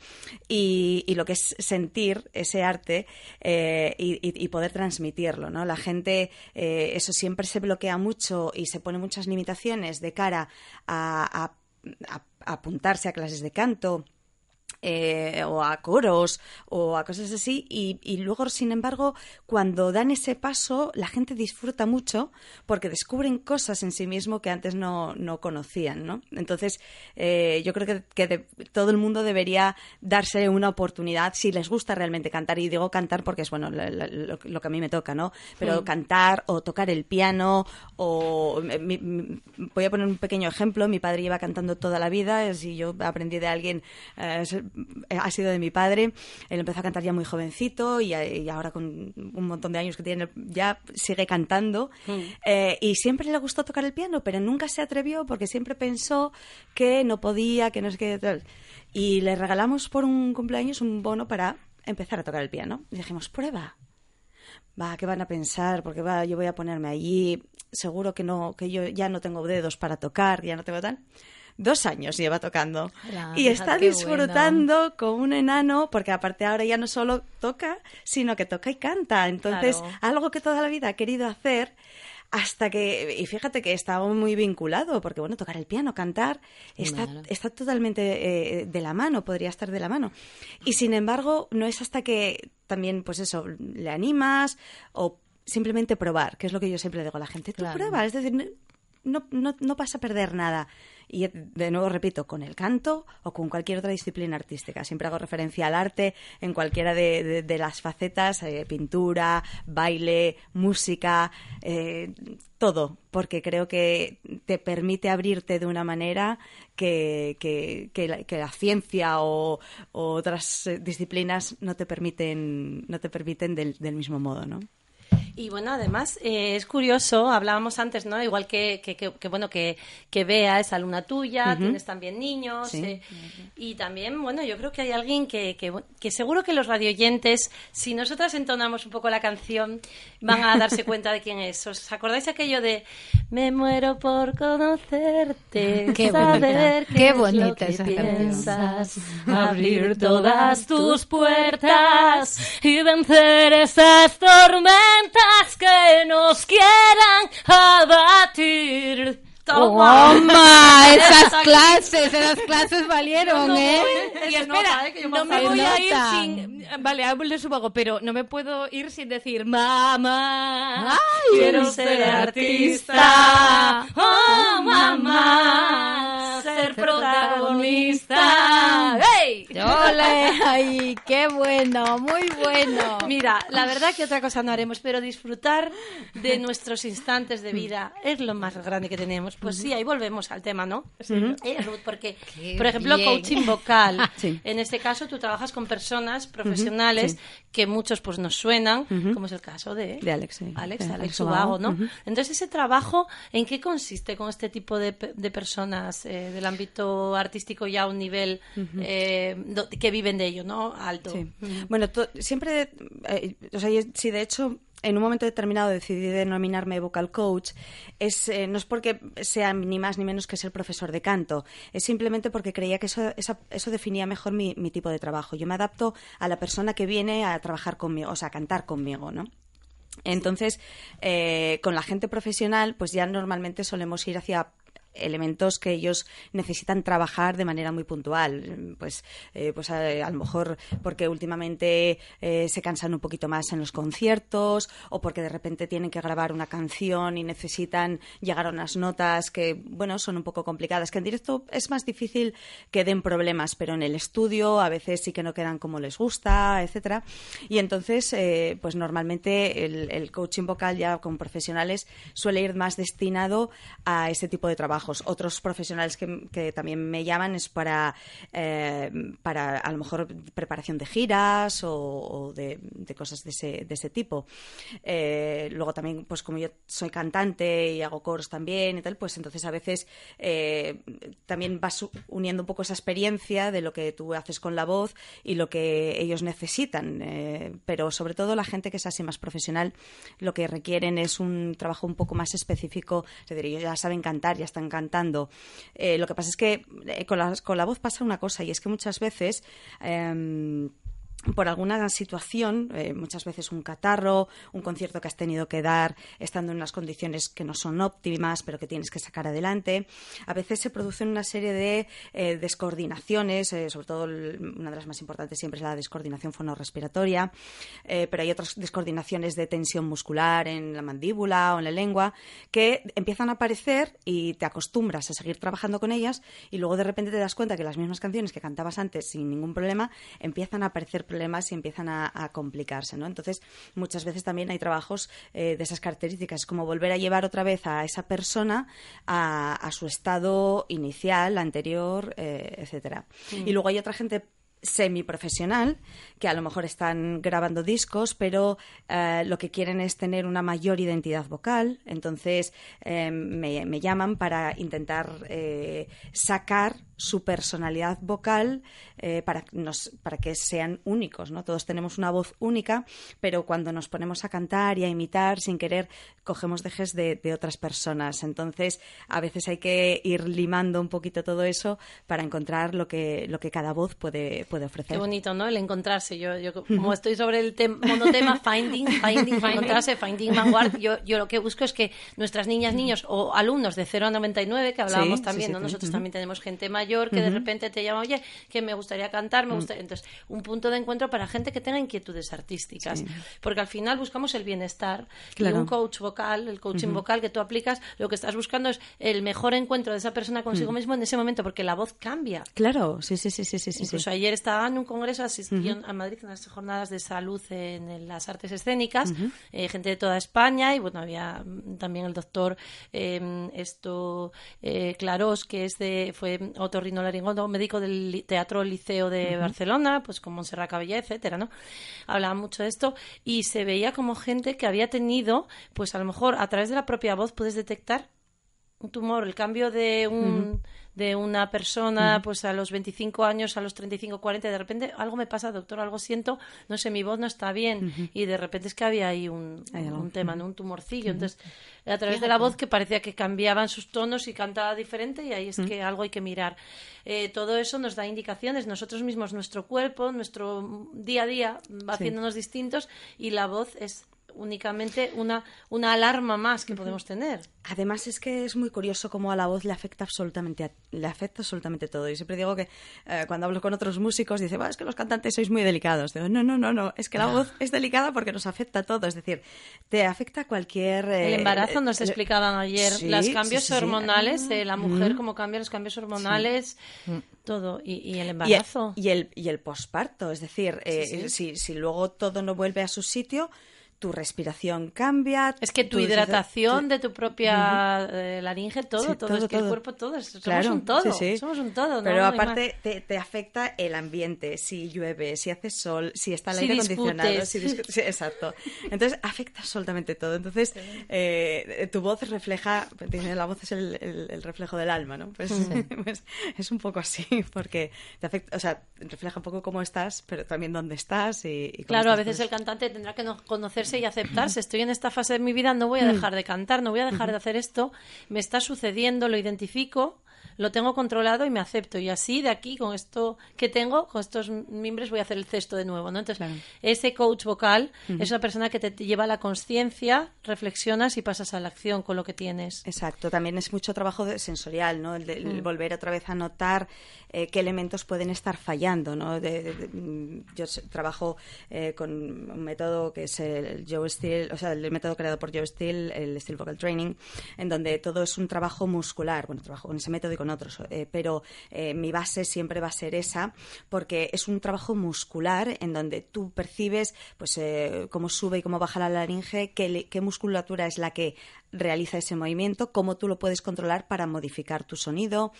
y, y lo que es sentir ese arte eh, y, y- poder transmitirlo, ¿no? La gente, eh, eso siempre se bloquea mucho y se pone muchas limitaciones de cara a- a apuntarse a clases de canto eh, o a coros o a cosas así y, y luego sin embargo cuando dan ese paso la gente disfruta mucho porque descubren cosas en sí mismo que antes no, no conocían ¿no? entonces eh, yo creo que, que de- todo el mundo debería darse una oportunidad si les gusta realmente cantar y digo cantar porque es bueno la- lo, lo que a mí me toca ¿no? pero cantar o tocar el piano o mi- mi- voy a poner un pequeño ejemplo mi padre lleva cantando toda la vida si yo aprendí de alguien eh, es- ha sido de mi padre. Él empezó a cantar ya muy jovencito y, y ahora con un montón de años que tiene ya sigue cantando. Eh, y siempre le gustó tocar el piano pero nunca se atrevió porque siempre pensó que no podía que no sé qué tal. Y le regalamos por un cumpleaños un bono para empezar a tocar el piano. Y dijimos prueba va, ¿qué van a pensar? Porque va, yo voy a ponerme allí, seguro que no, que yo ya no tengo dedos para tocar, ya no tengo tal. Dos años lleva tocando Hola, y está disfrutando con un enano, porque aparte ahora ya no solo toca, sino que toca y canta. Entonces, Claro. algo que toda la vida ha querido hacer hasta que, y fíjate que estaba muy vinculado, porque bueno, tocar el piano, cantar, está, está totalmente eh, de la mano, podría estar de la mano. Y sin embargo, no es hasta que también, pues eso, le animas o simplemente probar, que es lo que yo siempre digo a la gente, tú Claro. prueba, es decir, no, no, no vas a perder nada. Y de nuevo repito, con el canto o con cualquier otra disciplina artística. Siempre hago referencia al arte en cualquiera de, de- de las facetas, eh, pintura, baile, música, eh, todo, porque creo que te permite abrirte de una manera que, que- que la, que la ciencia o, o otras eh, disciplinas no te permiten, no te permiten del, del mismo modo, ¿no? Y bueno, además eh, es curioso, hablábamos antes, ¿no? Igual que, que, que- que, bueno, que, que Bea es alumna tuya, tienes también niños. Sí. eh, y también, bueno, yo creo que hay alguien que, que, seguro que los radioyentes, si nosotras entonamos un poco la canción, van a darse cuenta de quién es. ¿Os acordáis aquello de Me muero por conocerte, Qué saber bonita, qué, lo bonita que esa canción. piensas, abrir todas tus puertas y vencer esas tormentas que nos quieran abatir. ¡Toma! Esas clases, esas clases valieron, ¿eh? Y espera, nota, ¿eh? que yo me no me voy a ir sin... Vale, hablo de su vago, pero no me puedo ir sin decir Mamá, Ay, quiero ser artista. Oh, mamá, ser protagonista. ¡Hey! ¡Ole! ¡Ay, qué bueno! Muy bueno. Mira, la verdad que otra cosa no haremos, pero disfrutar de nuestros instantes de vida es lo más grande que tenemos. Pues sí, ahí volvemos al tema, ¿no? Eh, Ruth, porque, Qué por ejemplo, bien. coaching vocal. Sí. En este caso, tú trabajas con personas profesionales que muchos pues nos suenan, como es el caso de, De Alex. Alex, Alex Alex Ubago. ¿no? Entonces, ese trabajo, ¿en qué consiste con este tipo de, de personas eh, del ámbito artístico ya a un nivel eh, que viven de ello, ¿no? Alto. Bueno, siempre, o sea, si de hecho en un momento determinado decidí denominarme vocal coach, eh, no es porque sea ni más ni menos que ser profesor de canto, es simplemente porque creía que eso, esa- eso definía mejor mi, mi tipo de trabajo. Yo me adapto a la persona que viene a trabajar conmigo, o sea, a cantar conmigo, ¿no? Entonces, eh, con la gente profesional, pues ya normalmente solemos ir hacia elementos que ellos necesitan trabajar de manera muy puntual. Pues, eh, pues a, lo mejor porque últimamente eh, se cansan un poquito más en los conciertos o porque de repente tienen que grabar una canción y necesitan llegar a unas notas que, bueno, son un poco complicadas. Que en directo es más difícil que den problemas, pero en el estudio a veces sí que no quedan como les gusta, etcétera. Y entonces, eh, pues normalmente el, el coaching vocal ya con profesionales suele ir más destinado a ese tipo de trabajo Otros profesionales que, también me llaman es para, eh, para a lo mejor preparación de giras o, de, cosas de ese, de ese tipo. Eh, luego también, pues como yo soy cantante y hago coros también y tal, pues entonces a veces eh, también vas uniendo un poco esa experiencia de lo que tú haces con la voz y lo que ellos necesitan. pero sobre todo la gente que es así más profesional, lo que requieren es un trabajo un poco más específico. Es decir, ellos ya saben cantar, ya están cantando. Eh, lo que pasa es que eh, con, la, con la voz pasa una cosa y es que muchas veces... em, por alguna situación, eh, muchas veces un catarro, un concierto que has tenido que dar estando en unas condiciones que no son óptimas, pero que tienes que sacar adelante. A veces se producen una serie de eh, descoordinaciones, eh, sobre todo una de las más importantes siempre es la descoordinación fonorrespiratoria, pero hay otras descoordinaciones de tensión muscular en la mandíbula o en la lengua que empiezan a aparecer y te acostumbras a seguir trabajando con ellas y luego de repente te das cuenta que las mismas canciones que cantabas antes sin ningún problema empiezan a aparecer problemas y empiezan a, a complicarse, ¿no? Entonces, muchas veces también hay trabajos eh, de esas características, es como volver a llevar otra vez a esa persona a, a su estado inicial, anterior, eh, etcétera. Y luego hay otra gente semiprofesional que a lo mejor están grabando discos pero eh, lo que quieren es tener una mayor identidad vocal entonces eh, me, me llaman para intentar eh, sacar su personalidad vocal para, nos- para que sean únicos ¿no? todos tenemos una voz única pero cuando nos ponemos a cantar y a imitar sin querer cogemos dejes de, de otras personas entonces a veces hay que ir limando un poquito todo eso para encontrar lo que, lo que cada voz puede, puede ofrecer. Qué bonito, ¿no? El encontrarse. Yo, yo como estoy sobre el tem- monotema finding, finding, encontrarse, finding vanguard, yo, yo lo que busco es que nuestras niñas, niños o alumnos de 0 a 99, que hablábamos Sí, también, sí, ¿no? sí, Nosotros ujú. también tenemos gente mayor que de repente te llama, oye, que me gustaría cantar, me gustaría... Entonces, un punto de encuentro para gente que tenga inquietudes artísticas. Porque al final buscamos el bienestar y Claro. un coach vocal, el coaching vocal que tú aplicas, lo que estás buscando es el mejor encuentro de esa persona consigo mismo en ese momento, porque la voz cambia. Claro, sí, sí, sí, sí, sí, sí. Incluso ayer estaba en un congreso, asistí a Madrid en unas jornadas de salud en, en las artes escénicas, eh, gente de toda España y bueno, había también el doctor eh, esto eh, Clarós, que es de, fue otorrinolaringólogo, médico del Teatro Liceo de Barcelona, pues con Montserrat Cabellé, etcétera, ¿no? Hablaba mucho de esto y se veía como gente que había tenido, pues a lo mejor a través de la propia voz puedes detectar un tumor, el cambio de un de una persona pues a los 25 años, a los 35, 40, de repente algo me pasa, doctor, algo siento, no sé, mi voz no está bien. Y de repente es que había ahí un, un tema, ¿no? un tumorcillo. Entonces, a través de la voz que parecía que cambiaban sus tonos y cantaba diferente y ahí es que algo hay que mirar. Eh, todo eso nos da indicaciones, nosotros mismos, nuestro cuerpo, nuestro día a día va haciéndonos distintos y la voz es únicamente una, una alarma más que podemos tener. Además es que es muy curioso cómo a la voz le afecta absolutamente a- le afecta absolutamente todo. Y siempre digo que eh, cuando hablo con otros músicos dice, "Bah, es que los cantantes sois muy delicados. Digo, no, no, no, no, es que la voz es delicada porque nos afecta a todo. Es decir, te afecta cualquier... eh, El embarazo nos eh, explicaban ayer, sí, los cambios sí, sí. hormonales, eh, la mujer cómo cambia los cambios hormonales, todo, y, y el embarazo. Y, y el, y el posparto, es decir, eh, Si, si luego todo no vuelve a su sitio, tu respiración cambia. es que tu tu- hidratación de tu propia eh, laringe, todo, Sí, todo, todo, es que el cuerpo todo, es- somos Claro, un todo, sí, sí. somos un todo. ¿no? Pero aparte te, te afecta el ambiente, si llueve, si hace sol, si está el Si aire acondicionado, si exacto. Entonces afecta absolutamente todo. Entonces eh, tu voz refleja, la voz es el, el- el reflejo del alma, ¿no? Pues, pues es un poco así, porque te afecta, o sea, refleja un poco cómo estás, pero también dónde estás y, y cómo Claro, a veces pues. el cantante tendrá que no- conocerse y aceptarse. Estoy en esta fase de mi vida, no voy a dejar de cantar, no voy a dejar de hacer esto. Me está sucediendo, lo identifico, lo tengo controlado y me acepto. Y así, de aquí, con esto que tengo, con estos mimbres, voy a hacer el cesto de nuevo. ¿no? Entonces, Claro. ese coach vocal es una persona que te lleva a la conciencia, reflexionas y pasas a la acción con lo que tienes. Exacto, también es mucho trabajo de- sensorial, ¿no? El, de, el volver otra vez a notar eh, qué elementos pueden estar fallando, ¿no? De- de- de- mm, yo trabajo eh, con un método que es el Joe Steele, o sea, el método creado por Joe Steele, el Steel Vocal Training, en donde todo es un trabajo muscular. Bueno, trabajo con ese método y otros, eh, pero eh, mi base siempre va a ser esa, porque es un trabajo muscular en donde tú percibes, pues, eh, cómo sube y cómo baja la laringe, qué musculatura es la que realiza ese movimiento, cómo tú lo puedes controlar para modificar tu sonido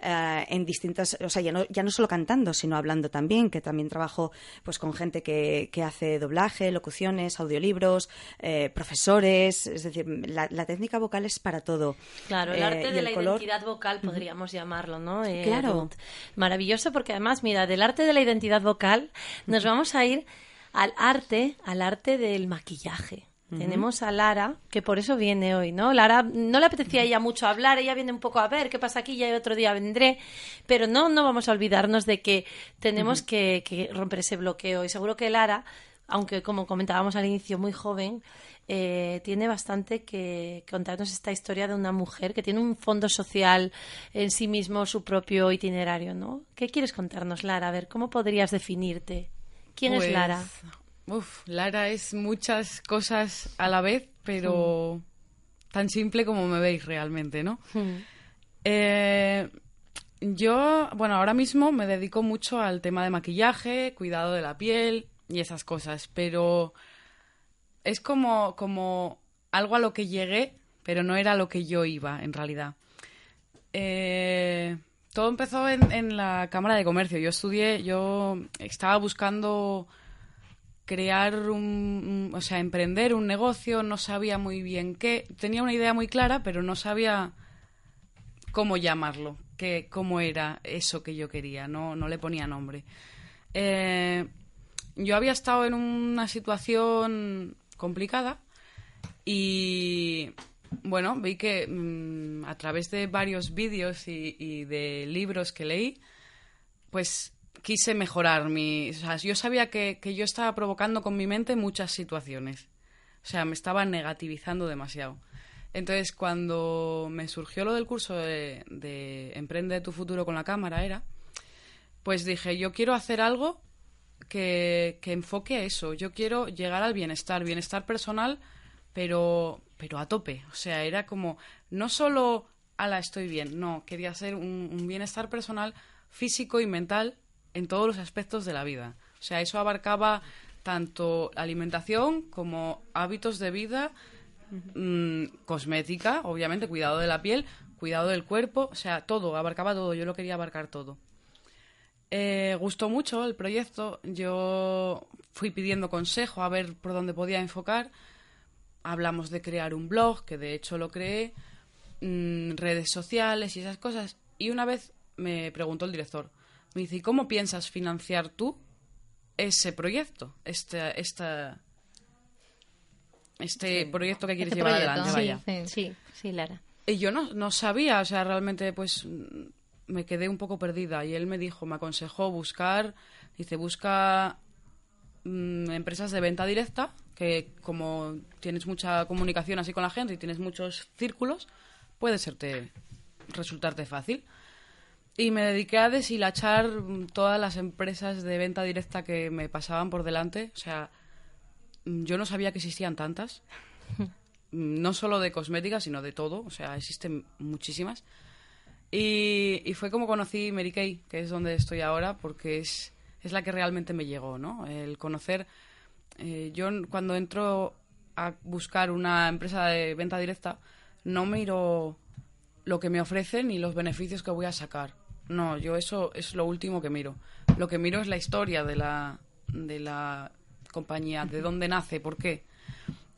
eh, en distintas, o sea, ya no, ya no solo cantando, sino hablando también, que también trabajo pues con gente que, que hace doblaje, locuciones, audiolibros, eh, profesores, es decir, la, la técnica vocal es para todo. Claro, el Eh, arte de el la color- identidad vocal podríamos llamarlo, ¿no? Claro. Maravilloso porque además, mira, del arte de la identidad vocal nos vamos a ir al arte, al arte del maquillaje. Tenemos a Lara, que por eso viene hoy, ¿no? Lara no le apetecía a ella mucho hablar, ella viene un poco a ver qué pasa aquí, ya otro día vendré, pero no, no vamos a olvidarnos de que tenemos que, que romper ese bloqueo. Y seguro que Lara, aunque como comentábamos al inicio, muy joven, eh, tiene bastante que contarnos esta historia de una mujer que tiene un fondo social en sí mismo, su propio itinerario, ¿no? ¿Qué quieres contarnos, Lara? A ver, ¿cómo podrías definirte? ¿Quién es Pues, Lara? Uf, Lara es muchas cosas a la vez, pero tan simple como me veis realmente, ¿no? Hmm. Eh, yo, bueno, ahora mismo me dedico mucho al tema de maquillaje, cuidado de la piel y esas cosas, pero es como, como algo a lo que llegué, pero no era lo que yo iba en realidad. Eh, todo empezó en, en la Cámara de Comercio. Yo estudié, yo estaba buscando crear un, o sea, emprender un negocio, no sabía muy bien qué, tenía una idea muy clara, pero no sabía cómo llamarlo, qué, cómo era eso que yo quería, no, no le ponía nombre. Eh, yo había estado en una situación complicada y bueno, vi que mm, a través de varios vídeos y de libros que leí, pues quise mejorar mi... O sea, yo sabía que, que yo estaba provocando con mi mente muchas situaciones. O sea, me estaba negativizando demasiado. Entonces, cuando me surgió lo del curso de, de Emprende tu futuro con la cámara, era, pues dije, yo quiero hacer algo que, que enfoque a eso. Yo quiero llegar al bienestar, bienestar personal, pero, pero a tope. O sea, era como, no solo, ala, estoy bien, no, quería hacer un bienestar personal físico y mental en todos los aspectos de la vida. O sea, eso abarcaba tanto alimentación como hábitos de vida, mm, cosmética, obviamente, cuidado de la piel, cuidado del cuerpo, o sea, todo, abarcaba todo, yo lo quería abarcar todo. Eh, gustó mucho el proyecto, yo fui pidiendo consejo a ver por dónde podía enfocar, hablamos de crear un blog, que de hecho lo creé, mm, redes sociales y esas cosas, y una vez me preguntó el director, me dice, ¿y cómo piensas financiar tú ese proyecto, este, esta, este proyecto que quieres Este llevar proyecto, adelante? sí. Vaya. Sí. Sí, sí, Lara. Y yo no, no sabía, o sea, realmente pues me quedé un poco perdida y él me dijo, me aconsejó buscar, dice, busca mm, empresas de venta directa, que como tienes mucha comunicación así con la gente y tienes muchos círculos, puede serte, resultarte fácil. Y me dediqué a deshilachar mm, todas las empresas de venta directa que me pasaban por delante, o sea, mm, yo no sabía que existían tantas no solo de cosmética, sino de todo, o sea, existen muchísimas. Y, y fue como conocí Mary Kay, que es donde estoy ahora, porque es, es la que realmente me llegó, ¿no? El conocer... eh, yo cuando entro a buscar una empresa de venta directa, no miro lo que me ofrecen y los beneficios que voy a sacar. No, yo eso es lo último que miro. Lo que miro es la historia de la, de la compañía, de dónde nace, por qué.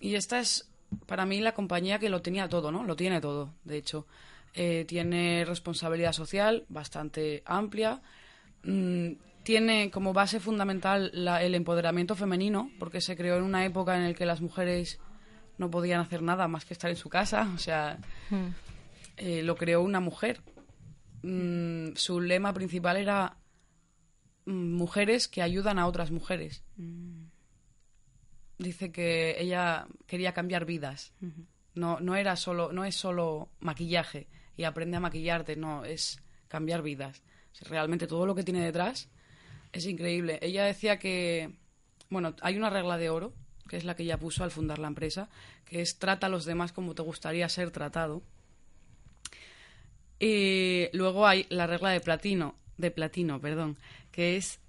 Y esta es para mí la compañía que lo tenía todo, ¿no? Lo tiene todo, de hecho. Eh, tiene responsabilidad social bastante amplia. Mm, tiene como base fundamental la- el empoderamiento femenino, porque se creó en una época en la que las mujeres no podían hacer nada más que estar en su casa. O sea, eh, lo creó una mujer. Mm, su lema principal era mm, mujeres que ayudan a otras mujeres. Dice que ella quería cambiar vidas. No, no era solo, no es solo maquillaje y aprende a maquillarte, no, es cambiar vidas. O sea, realmente todo lo que tiene detrás es increíble. Ella decía que, bueno, hay una regla de oro, que es la que ella puso al fundar la empresa, que es trata a los demás como te gustaría ser tratado. Y luego hay la regla de platino, de platino, perdón, que es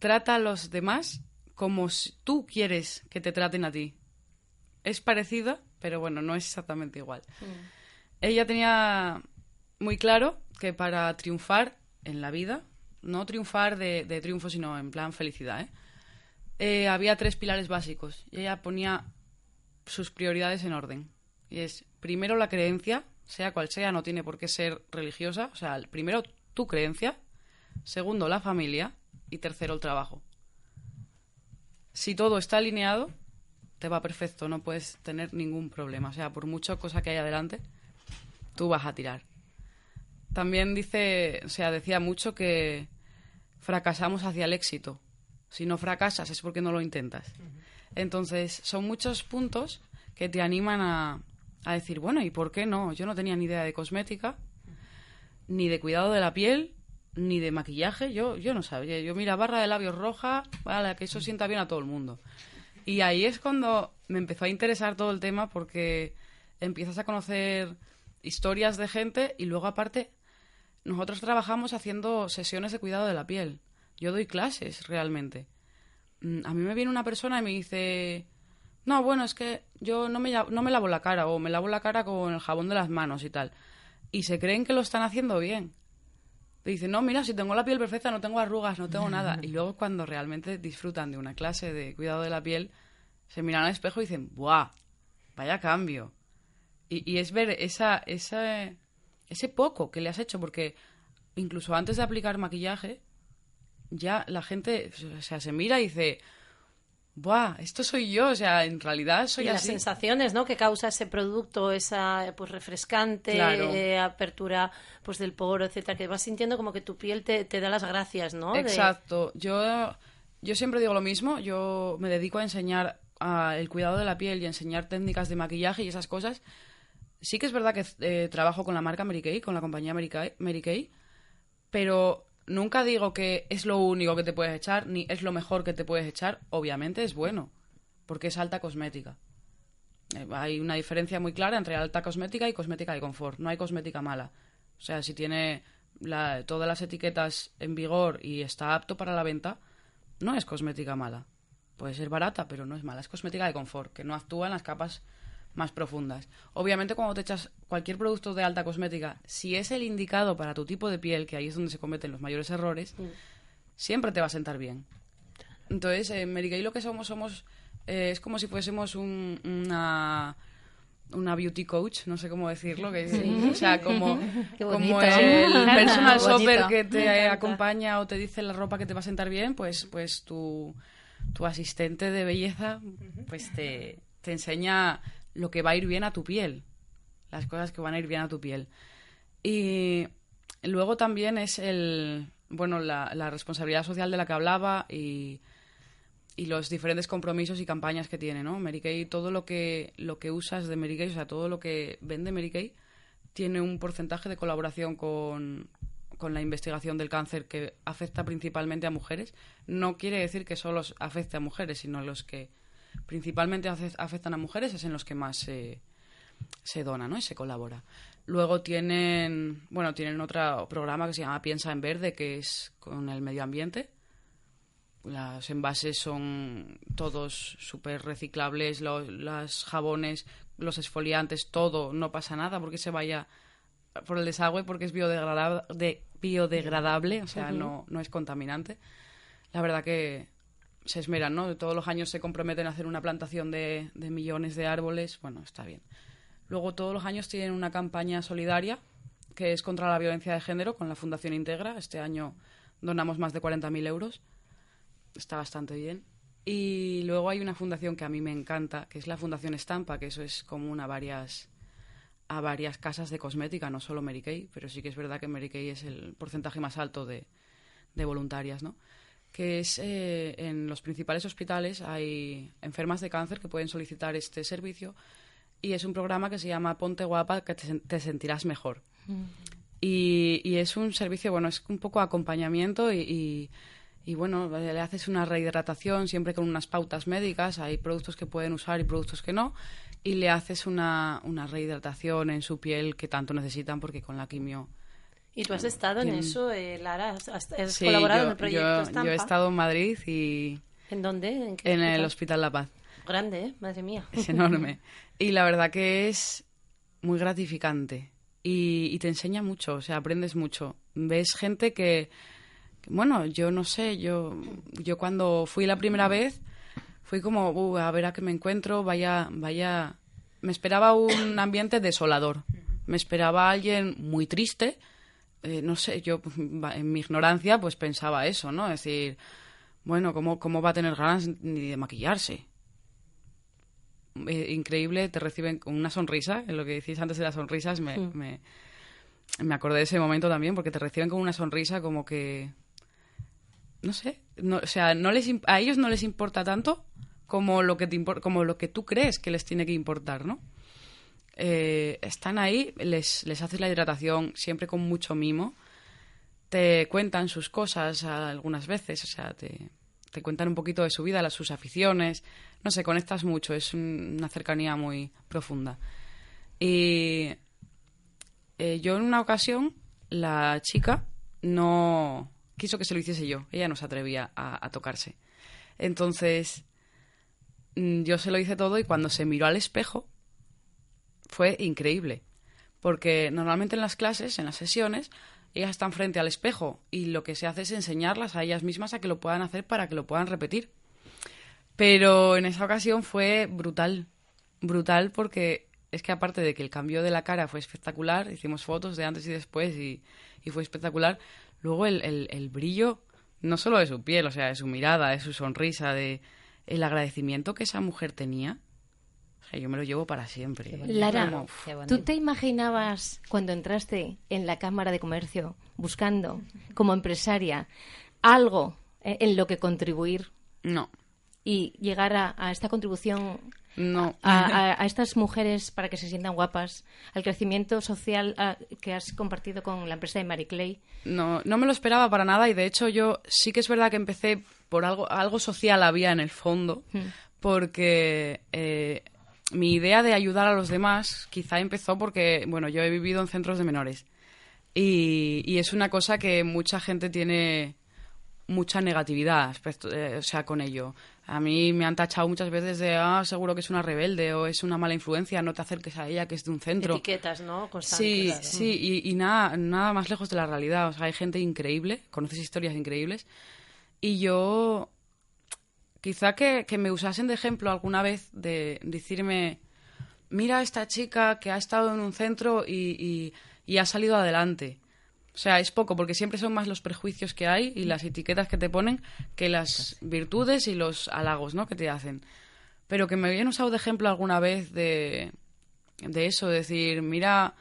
trata a los demás como si tú quieres que te traten a ti. es parecida, pero bueno, no es exactamente igual. Ella tenía muy claro que para triunfar en la vida, no triunfar de, de triunfo, sino en plan felicidad, ¿eh? Eh, había tres pilares básicos y ella ponía sus prioridades en orden. Y es, primero la creencia, sea cual sea, no tiene por qué ser religiosa, o sea, primero tu creencia, segundo la familia y tercero el trabajo. Si todo está alineado, te va perfecto, no puedes tener ningún problema. O sea, por mucha cosa que haya adelante, tú vas a tirar. También dice, o sea, decía mucho que fracasamos hacia el éxito. Si no fracasas es porque no lo intentas. Entonces, son muchos puntos que te animan a, a decir, bueno, ¿y por qué no? Yo no tenía ni idea de cosmética, ni de cuidado de la piel, ni de maquillaje. Yo, yo no sabía. Yo, mira, barra de labios roja, vale, que eso sienta bien a todo el mundo. Y ahí es cuando me empezó a interesar todo el tema porque empiezas a conocer historias de gente y luego aparte nosotros trabajamos haciendo sesiones de cuidado de la piel. Yo doy clases realmente. Mm, A mí me viene una persona y me dice, no, bueno, es que yo no me, no me lavo la cara o me lavo la cara con el jabón de las manos y tal. Y se creen que lo están haciendo bien. Te dicen, no, mira, si tengo la piel perfecta, no tengo arrugas, no tengo nada. Y luego cuando realmente disfrutan de una clase de cuidado de la piel, se miran al espejo y dicen, ¡buah! Vaya cambio. Y, y es ver esa, esa, ese poco que le has hecho, porque incluso antes de aplicar maquillaje, ya la gente o sea, se mira y dice, ¡buah! Esto soy yo, o sea, en realidad soy y las sensaciones ¿no? que causa ese producto, esa pues refrescante Claro. eh, apertura pues del poro, etcétera, que vas sintiendo como que tu piel te, te da las gracias, ¿no? De- Exacto. Yo, yo siempre digo lo mismo. Yo me dedico a enseñar el cuidado de la piel y a enseñar técnicas de maquillaje y esas cosas. Sí que es verdad que eh, trabajo con la marca Mary Kay, con la compañía Mary Kay, Mary Kay, pero nunca digo que es lo único que te puedes echar, ni es lo mejor que te puedes echar. Obviamente es bueno, porque es alta cosmética. Eh, Hay una diferencia muy clara entre alta cosmética y cosmética de confort. No hay cosmética mala. O sea, si tiene todas las etiquetas en vigor y está apto para la venta, no es cosmética mala. Puede ser barata, pero no es mala. Es cosmética de confort, que no actúa en las capas más profundas. Obviamente, cuando te echas cualquier producto de alta cosmética, si es el indicado para tu tipo de piel, que ahí es donde se cometen los mayores errores, siempre te va a sentar bien. Entonces, en Mary Kay lo que somos, somos eh, es como si fuésemos un- una una beauty coach, no sé cómo decirlo, que o sea, como, como el personal shopper que te acompaña o te dice la ropa que te va a sentar bien, pues pues tu, tu asistente de belleza pues te, te enseña lo que va a ir bien a tu piel, las cosas que van a ir bien a tu piel. Y luego también es el bueno la, responsabilidad social de la que hablaba y, y los diferentes compromisos y campañas que tiene, ¿no? Mary Kay, todo lo que lo que usas de Mary Kay, o sea, todo lo que vende Mary Kay tiene un porcentaje de colaboración con, con la investigación del cáncer que afecta principalmente a mujeres. No quiere decir que solo afecte a mujeres, sino los que principalmente afe- afectan a mujeres es en los que más se, se dona, ¿no? Y se colabora. Luego tienen, bueno, tienen otro programa que se llama Piensa en Verde, que es con el medio ambiente. Los envases son todos súper reciclables, los, las jabones, los esfoliantes, todo, no pasa nada porque se vaya por el desagüe porque es biodegradable, de, biodegradable o sea, no, no es contaminante. La verdad que se esmeran, ¿no? Todos los años se comprometen a hacer una plantación de, millones de árboles, bueno, está bien. Luego todos los años tienen una campaña solidaria que es contra la violencia de género con la Fundación Integra. Este año donamos más de 40.000 euros. Está bastante bien. Y luego hay una fundación que a mí me encanta, que es la Fundación Estampa, que eso es común a varias a varias casas de cosmética, no solo Mary Kay, pero sí que es verdad que Mary es el porcentaje más alto de voluntarias, ¿no? Que es eh, en los principales hospitales hay enfermas de cáncer que pueden solicitar este servicio y es un programa que se llama Ponte guapa que te, sen- te sentirás mejor. Y, y es un servicio, bueno, es un poco acompañamiento y, y, y, bueno, le haces una rehidratación siempre con unas pautas médicas. Hay productos que pueden usar y productos que no. Y le haces una, una rehidratación en su piel que tanto necesitan porque con la quimio. Y tú has estado en eso, eh, Lara, has, has- has Sí, colaborado yo, en el proyecto yo- Estampa. yo he estado en Madrid y ¿En dónde? ¿En, qué en el hospital? La Paz. Grande, ¿eh? Madre mía. es enorme. Y la verdad que es muy gratificante y, y te enseña mucho, o sea, aprendes mucho. Ves gente que, que, bueno, yo no sé, yo, yo cuando fui la primera vez fui como, "Uh, a ver a qué me encuentro, vaya, vaya, me esperaba un ambiente desolador, me esperaba alguien muy triste, eh, no sé, yo en mi ignorancia pues pensaba eso, ¿no? Es decir, bueno, ¿cómo, cómo va a tener ganas ni de maquillarse? eh, increíble, te reciben con una sonrisa, en lo que decís antes de las sonrisas, me, me, me acordé de ese momento también, porque te reciben con una sonrisa como que, no sé, no, o sea, no les, a ellos no les importa tanto como lo que te como lo que tú crees que les tiene que importar, ¿no? Eh, están ahí, les, les haces la hidratación siempre con mucho mimo, te cuentan sus cosas algunas veces, o sea, te, te cuentan un poquito de su vida, las, sus aficiones, no sé, conectas mucho, es un- una cercanía muy profunda. Y eh, yo en una ocasión, la chica no quiso que se lo hiciese yo, ella no se atrevía a, a tocarse. Entonces, mm, yo se lo hice todo y cuando se miró al espejo, fue increíble. Porque normalmente en las clases, en las sesiones, ellas están frente al espejo y lo que se hace es enseñarlas a ellas mismas a que lo puedan hacer para que lo puedan repetir. Pero en esa ocasión fue brutal, brutal porque es que aparte de que el cambio de la cara fue espectacular, hicimos fotos de antes y después y, y fue espectacular, luego el, el- el brillo, no solo de su piel, o sea, de su mirada, de su sonrisa, de el agradecimiento que esa mujer tenía, yo me lo llevo para siempre. Lara. ¿tú te imaginabas cuando entraste en la Cámara de Comercio buscando, como empresaria, algo eh, en lo que contribuir no, y llegar a, a esta contribución no. a, a- a estas mujeres para que se sientan guapas, al crecimiento social ah, que has compartido con la empresa de Marie Clay? No, no me lo esperaba para nada y de hecho yo sí que es verdad que empecé por algo, algo social había en el fondo, porque eh, mi idea de ayudar a los demás quizá empezó porque, bueno, yo he vivido en centros de menores y, y es una cosa que mucha gente tiene mucha negatividad eh, o sea, con ello. A mí me han tachado muchas veces de, ah, seguro que es una rebelde o es una mala influencia, no te acerques a ella, que es de un centro. Etiquetas, ¿no? Sí, Constantes. sí, y, y nada, nada más lejos de la realidad. O sea, hay gente increíble, conoces historias increíbles. Y yo, quizá que, que me usasen de ejemplo alguna vez de decirme, mira a esta chica que ha estado en un centro y, y- y ha salido adelante. O sea, es poco, porque siempre son más los prejuicios que hay y las etiquetas que te ponen que las virtudes y los halagos, ¿no? Que te hacen. Pero que me habían usado de ejemplo alguna vez de, de eso, decir, mira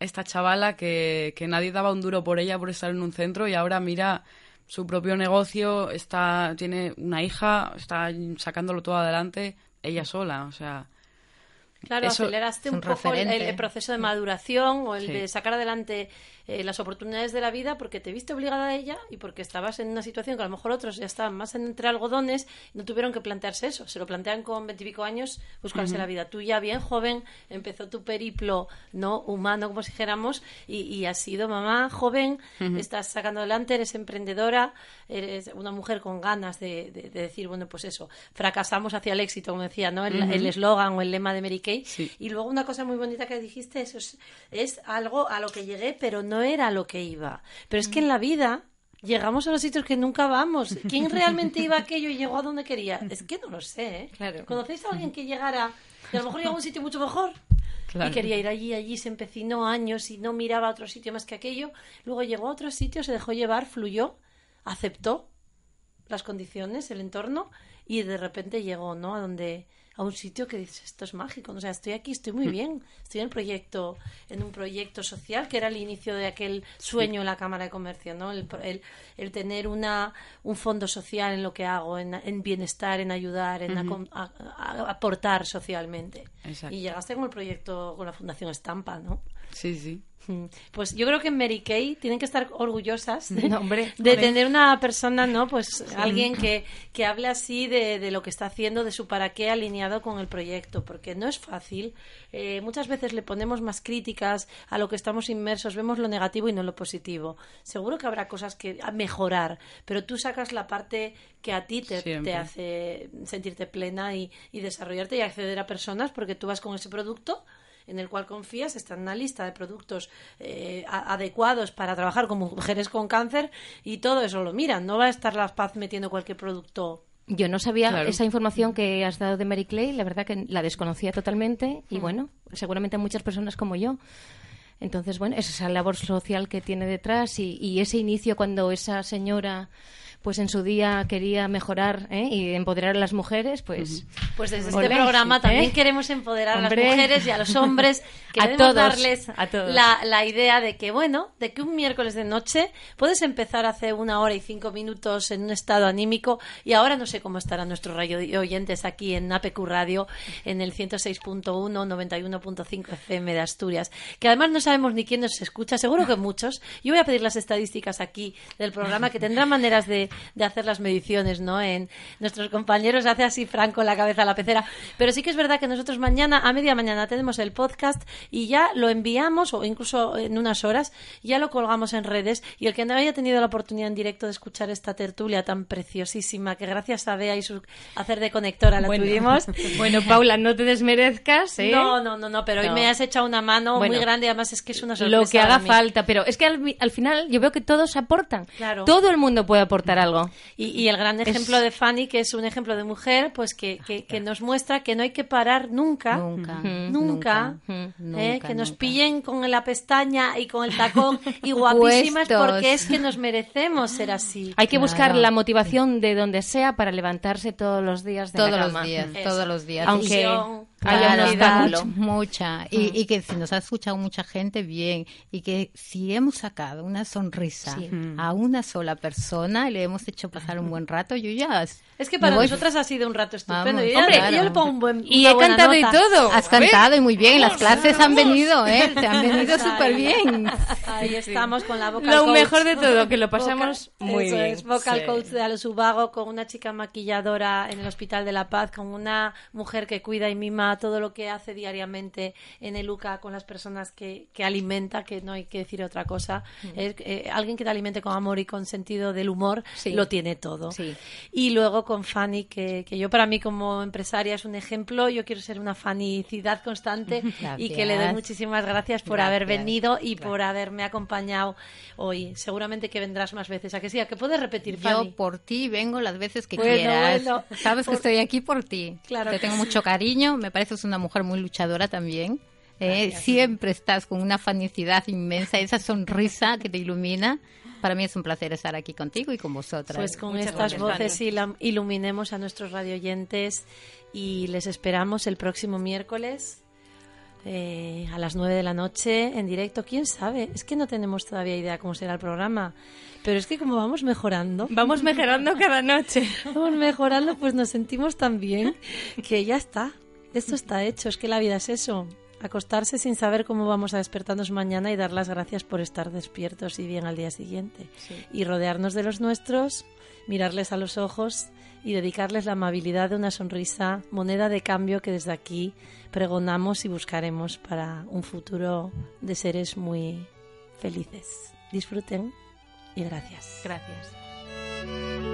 esta chavala que, que nadie daba un duro por ella por estar en un centro y ahora mira su propio negocio, está, tiene una hija, está sacándolo todo adelante ella sola, o sea, Claro, Eso aceleraste un un poco el, proceso de maduración o el Sí. de sacar adelante eh, las oportunidades de la vida porque te viste obligada a ella y porque estabas en una situación que a lo mejor otros ya estaban más entre algodones no tuvieron que plantearse eso. Se lo plantean con veintipico años buscarse la vida. Tú ya bien joven empezó tu periplo no humano, como si dijéramos, y, y has sido mamá joven, estás sacando adelante, eres emprendedora, eres una mujer con ganas de, de- de decir, bueno, pues eso, fracasamos hacia el éxito, como decía, ¿no? El eslogan o el lema de Mary Kay. Sí. Y luego una cosa muy bonita que dijiste, eso es, es algo a lo que llegué, pero no era a lo que iba. Pero es que en la vida llegamos a los sitios que nunca vamos. ¿Quién realmente iba a aquello y llegó a donde quería? Es que no lo sé. ¿eh? Claro. ¿Conocéis a alguien que llegara y a lo mejor llegó a un sitio mucho mejor? Claro. Y quería ir allí, allí se empecinó años y no miraba a otro sitio más que aquello. Luego llegó a otro sitio, se dejó llevar, fluyó, aceptó las condiciones, el entorno y de repente llegó, ¿no? A donde a un sitio que dices, esto es mágico, o sea, estoy aquí, estoy muy bien, estoy en proyecto, en un proyecto social que era el inicio de aquel sueño en la Cámara de Comercio, ¿no? El, el- el tener una un fondo social en lo que hago, en, en bienestar, en ayudar, en acom- a- a- aportar socialmente. Exacto. Y llegaste con el proyecto con la Fundación Estampa, ¿no? Sí, sí. Mm. Pues yo creo que en Mary Kay tienen que estar orgullosas de, No, hombre, de tener una persona, ¿no? Pues alguien que, que hable así de, de lo que está haciendo, de su para qué alineado con el proyecto, porque no es fácil. Eh, muchas veces le ponemos más críticas a lo que estamos inmersos, vemos lo negativo y no lo positivo. Seguro que habrá cosas que a mejorar, pero tú sacas la parte que a ti te, te hace sentirte plena y, y desarrollarte y acceder a personas porque tú vas con ese producto en el cual confías, está en una lista de productos eh, a- adecuados para trabajar con mujeres con cáncer y todo eso lo miran. No va a estar la paz metiendo cualquier producto. Yo no sabía Claro. esa información que has dado de Mary Clay, la verdad que la desconocía totalmente y bueno, seguramente muchas personas como yo. Entonces, bueno, es esa labor social que tiene detrás y, y ese inicio cuando esa señora pues en su día quería mejorar ¿eh? y empoderar a las mujeres, pues Pues desde este Olé, programa ¿eh? también queremos empoderar a las mujeres y a los hombres. A todos, darles a todos. La, la idea de que, bueno, de que un miércoles de noche puedes empezar hace una hora y cinco minutos en un estado anímico y ahora no sé cómo estarán nuestros radio oyentes aquí en APQ Radio en el 106.1, 91.5 FM de Asturias, que además no sabemos ni quién nos escucha, seguro que muchos. Yo voy a pedir las estadísticas aquí del programa que tendrán maneras de, de hacer las mediciones, ¿no? En nuestros compañeros hace así Franco la cabeza a la pecera, pero sí que es verdad que nosotros mañana a media mañana tenemos el podcast y ya lo enviamos o incluso en unas horas ya lo colgamos en redes y el que no haya tenido la oportunidad en directo de escuchar esta tertulia tan preciosísima que gracias a Bea y su hacer de conectora la Bueno. tuvimos. bueno, Paula, no te desmerezcas, ¿eh? No, no, no, no, pero hoy No. me has echado una mano Bueno, muy grande además es que es una sorpresa. lo que haga falta, pero es que al, al final yo veo que todos aportan. Claro. Todo el mundo puede aportar algo. Y, y el gran ejemplo de Fanny, que es un ejemplo de mujer, pues que, que, que nos muestra que no hay que parar nunca. Nunca. Nunca, Nunca, ¿eh? nunca, que nos nunca. pillen con la pestaña y con el tacón y guapísimas Puestos. porque es que nos merecemos ser así. Hay que buscar la motivación de donde sea para levantarse todos los días de Todos la los cama. días, Eso. todos los días. Aunque haya mucha, mucha. Y, y que si nos ha escuchado mucha gente, bien. Y que si hemos sacado una sonrisa Sí. a una sola persona y le hemos hecho pasar un buen rato, yo ya... Es que para nosotras ha sido un rato estupendo. Vamos, yo, hombre, yo claro. le pongo un buen Y he cantado y nota. todo. Has cantado y muy bien, las clases han venido, ¿eh? Te han venido súper bien. Ahí estamos con la vocal Lo coach. mejor de todo, que lo pasamos Vocal- muy eso bien. es, vocal Sí. coach de Alosubago con una chica maquilladora en el Hospital de la Paz, con una mujer que cuida y mima todo lo que hace diariamente en el UCA con las personas que, que alimenta, que no hay que decir otra cosa. Es, eh, alguien que te alimente con amor y con sentido del humor Sí. lo tiene todo. Sí. Y luego con Fanny, que, que yo para mí como empresaria es un ejemplo. Yo quiero ser una fanicidad constante y que le doy Gracias. muchísimas gracias por haber Gracias. venido y por haberme acompañado hoy. Seguramente que vendrás más veces. ¿A que sí? ¿A que puedes repetir, Fanny? Yo por ti vengo las veces que Bueno, quieras. bueno. Sabes que Por- estoy aquí por ti. Claro Te que tengo sí. mucho cariño. Me pareces una mujer muy luchadora también. Eh, siempre estás con una fanicidad inmensa, esa sonrisa que te ilumina. Para mí es un placer estar aquí contigo y con vosotras. Pues con Muchas estas voces iluminemos a nuestros radioyentes y les esperamos el próximo miércoles eh, a las 9 de la noche en directo. ¿Quién sabe? Es que no tenemos todavía idea cómo será el programa. Pero es que como vamos mejorando, Vamos mejorando cada noche. vamos mejorando, pues nos sentimos tan bien que ya está. Esto está hecho. Es que la vida es eso. Acostarse sin saber cómo vamos a despertarnos mañana y dar las gracias por estar despiertos y bien al día siguiente. Y rodearnos de los nuestros, mirarles a los ojos y dedicarles la amabilidad de una sonrisa, moneda de cambio que desde aquí pregonamos y buscaremos para un futuro de seres muy felices. Disfruten y gracias. Gracias.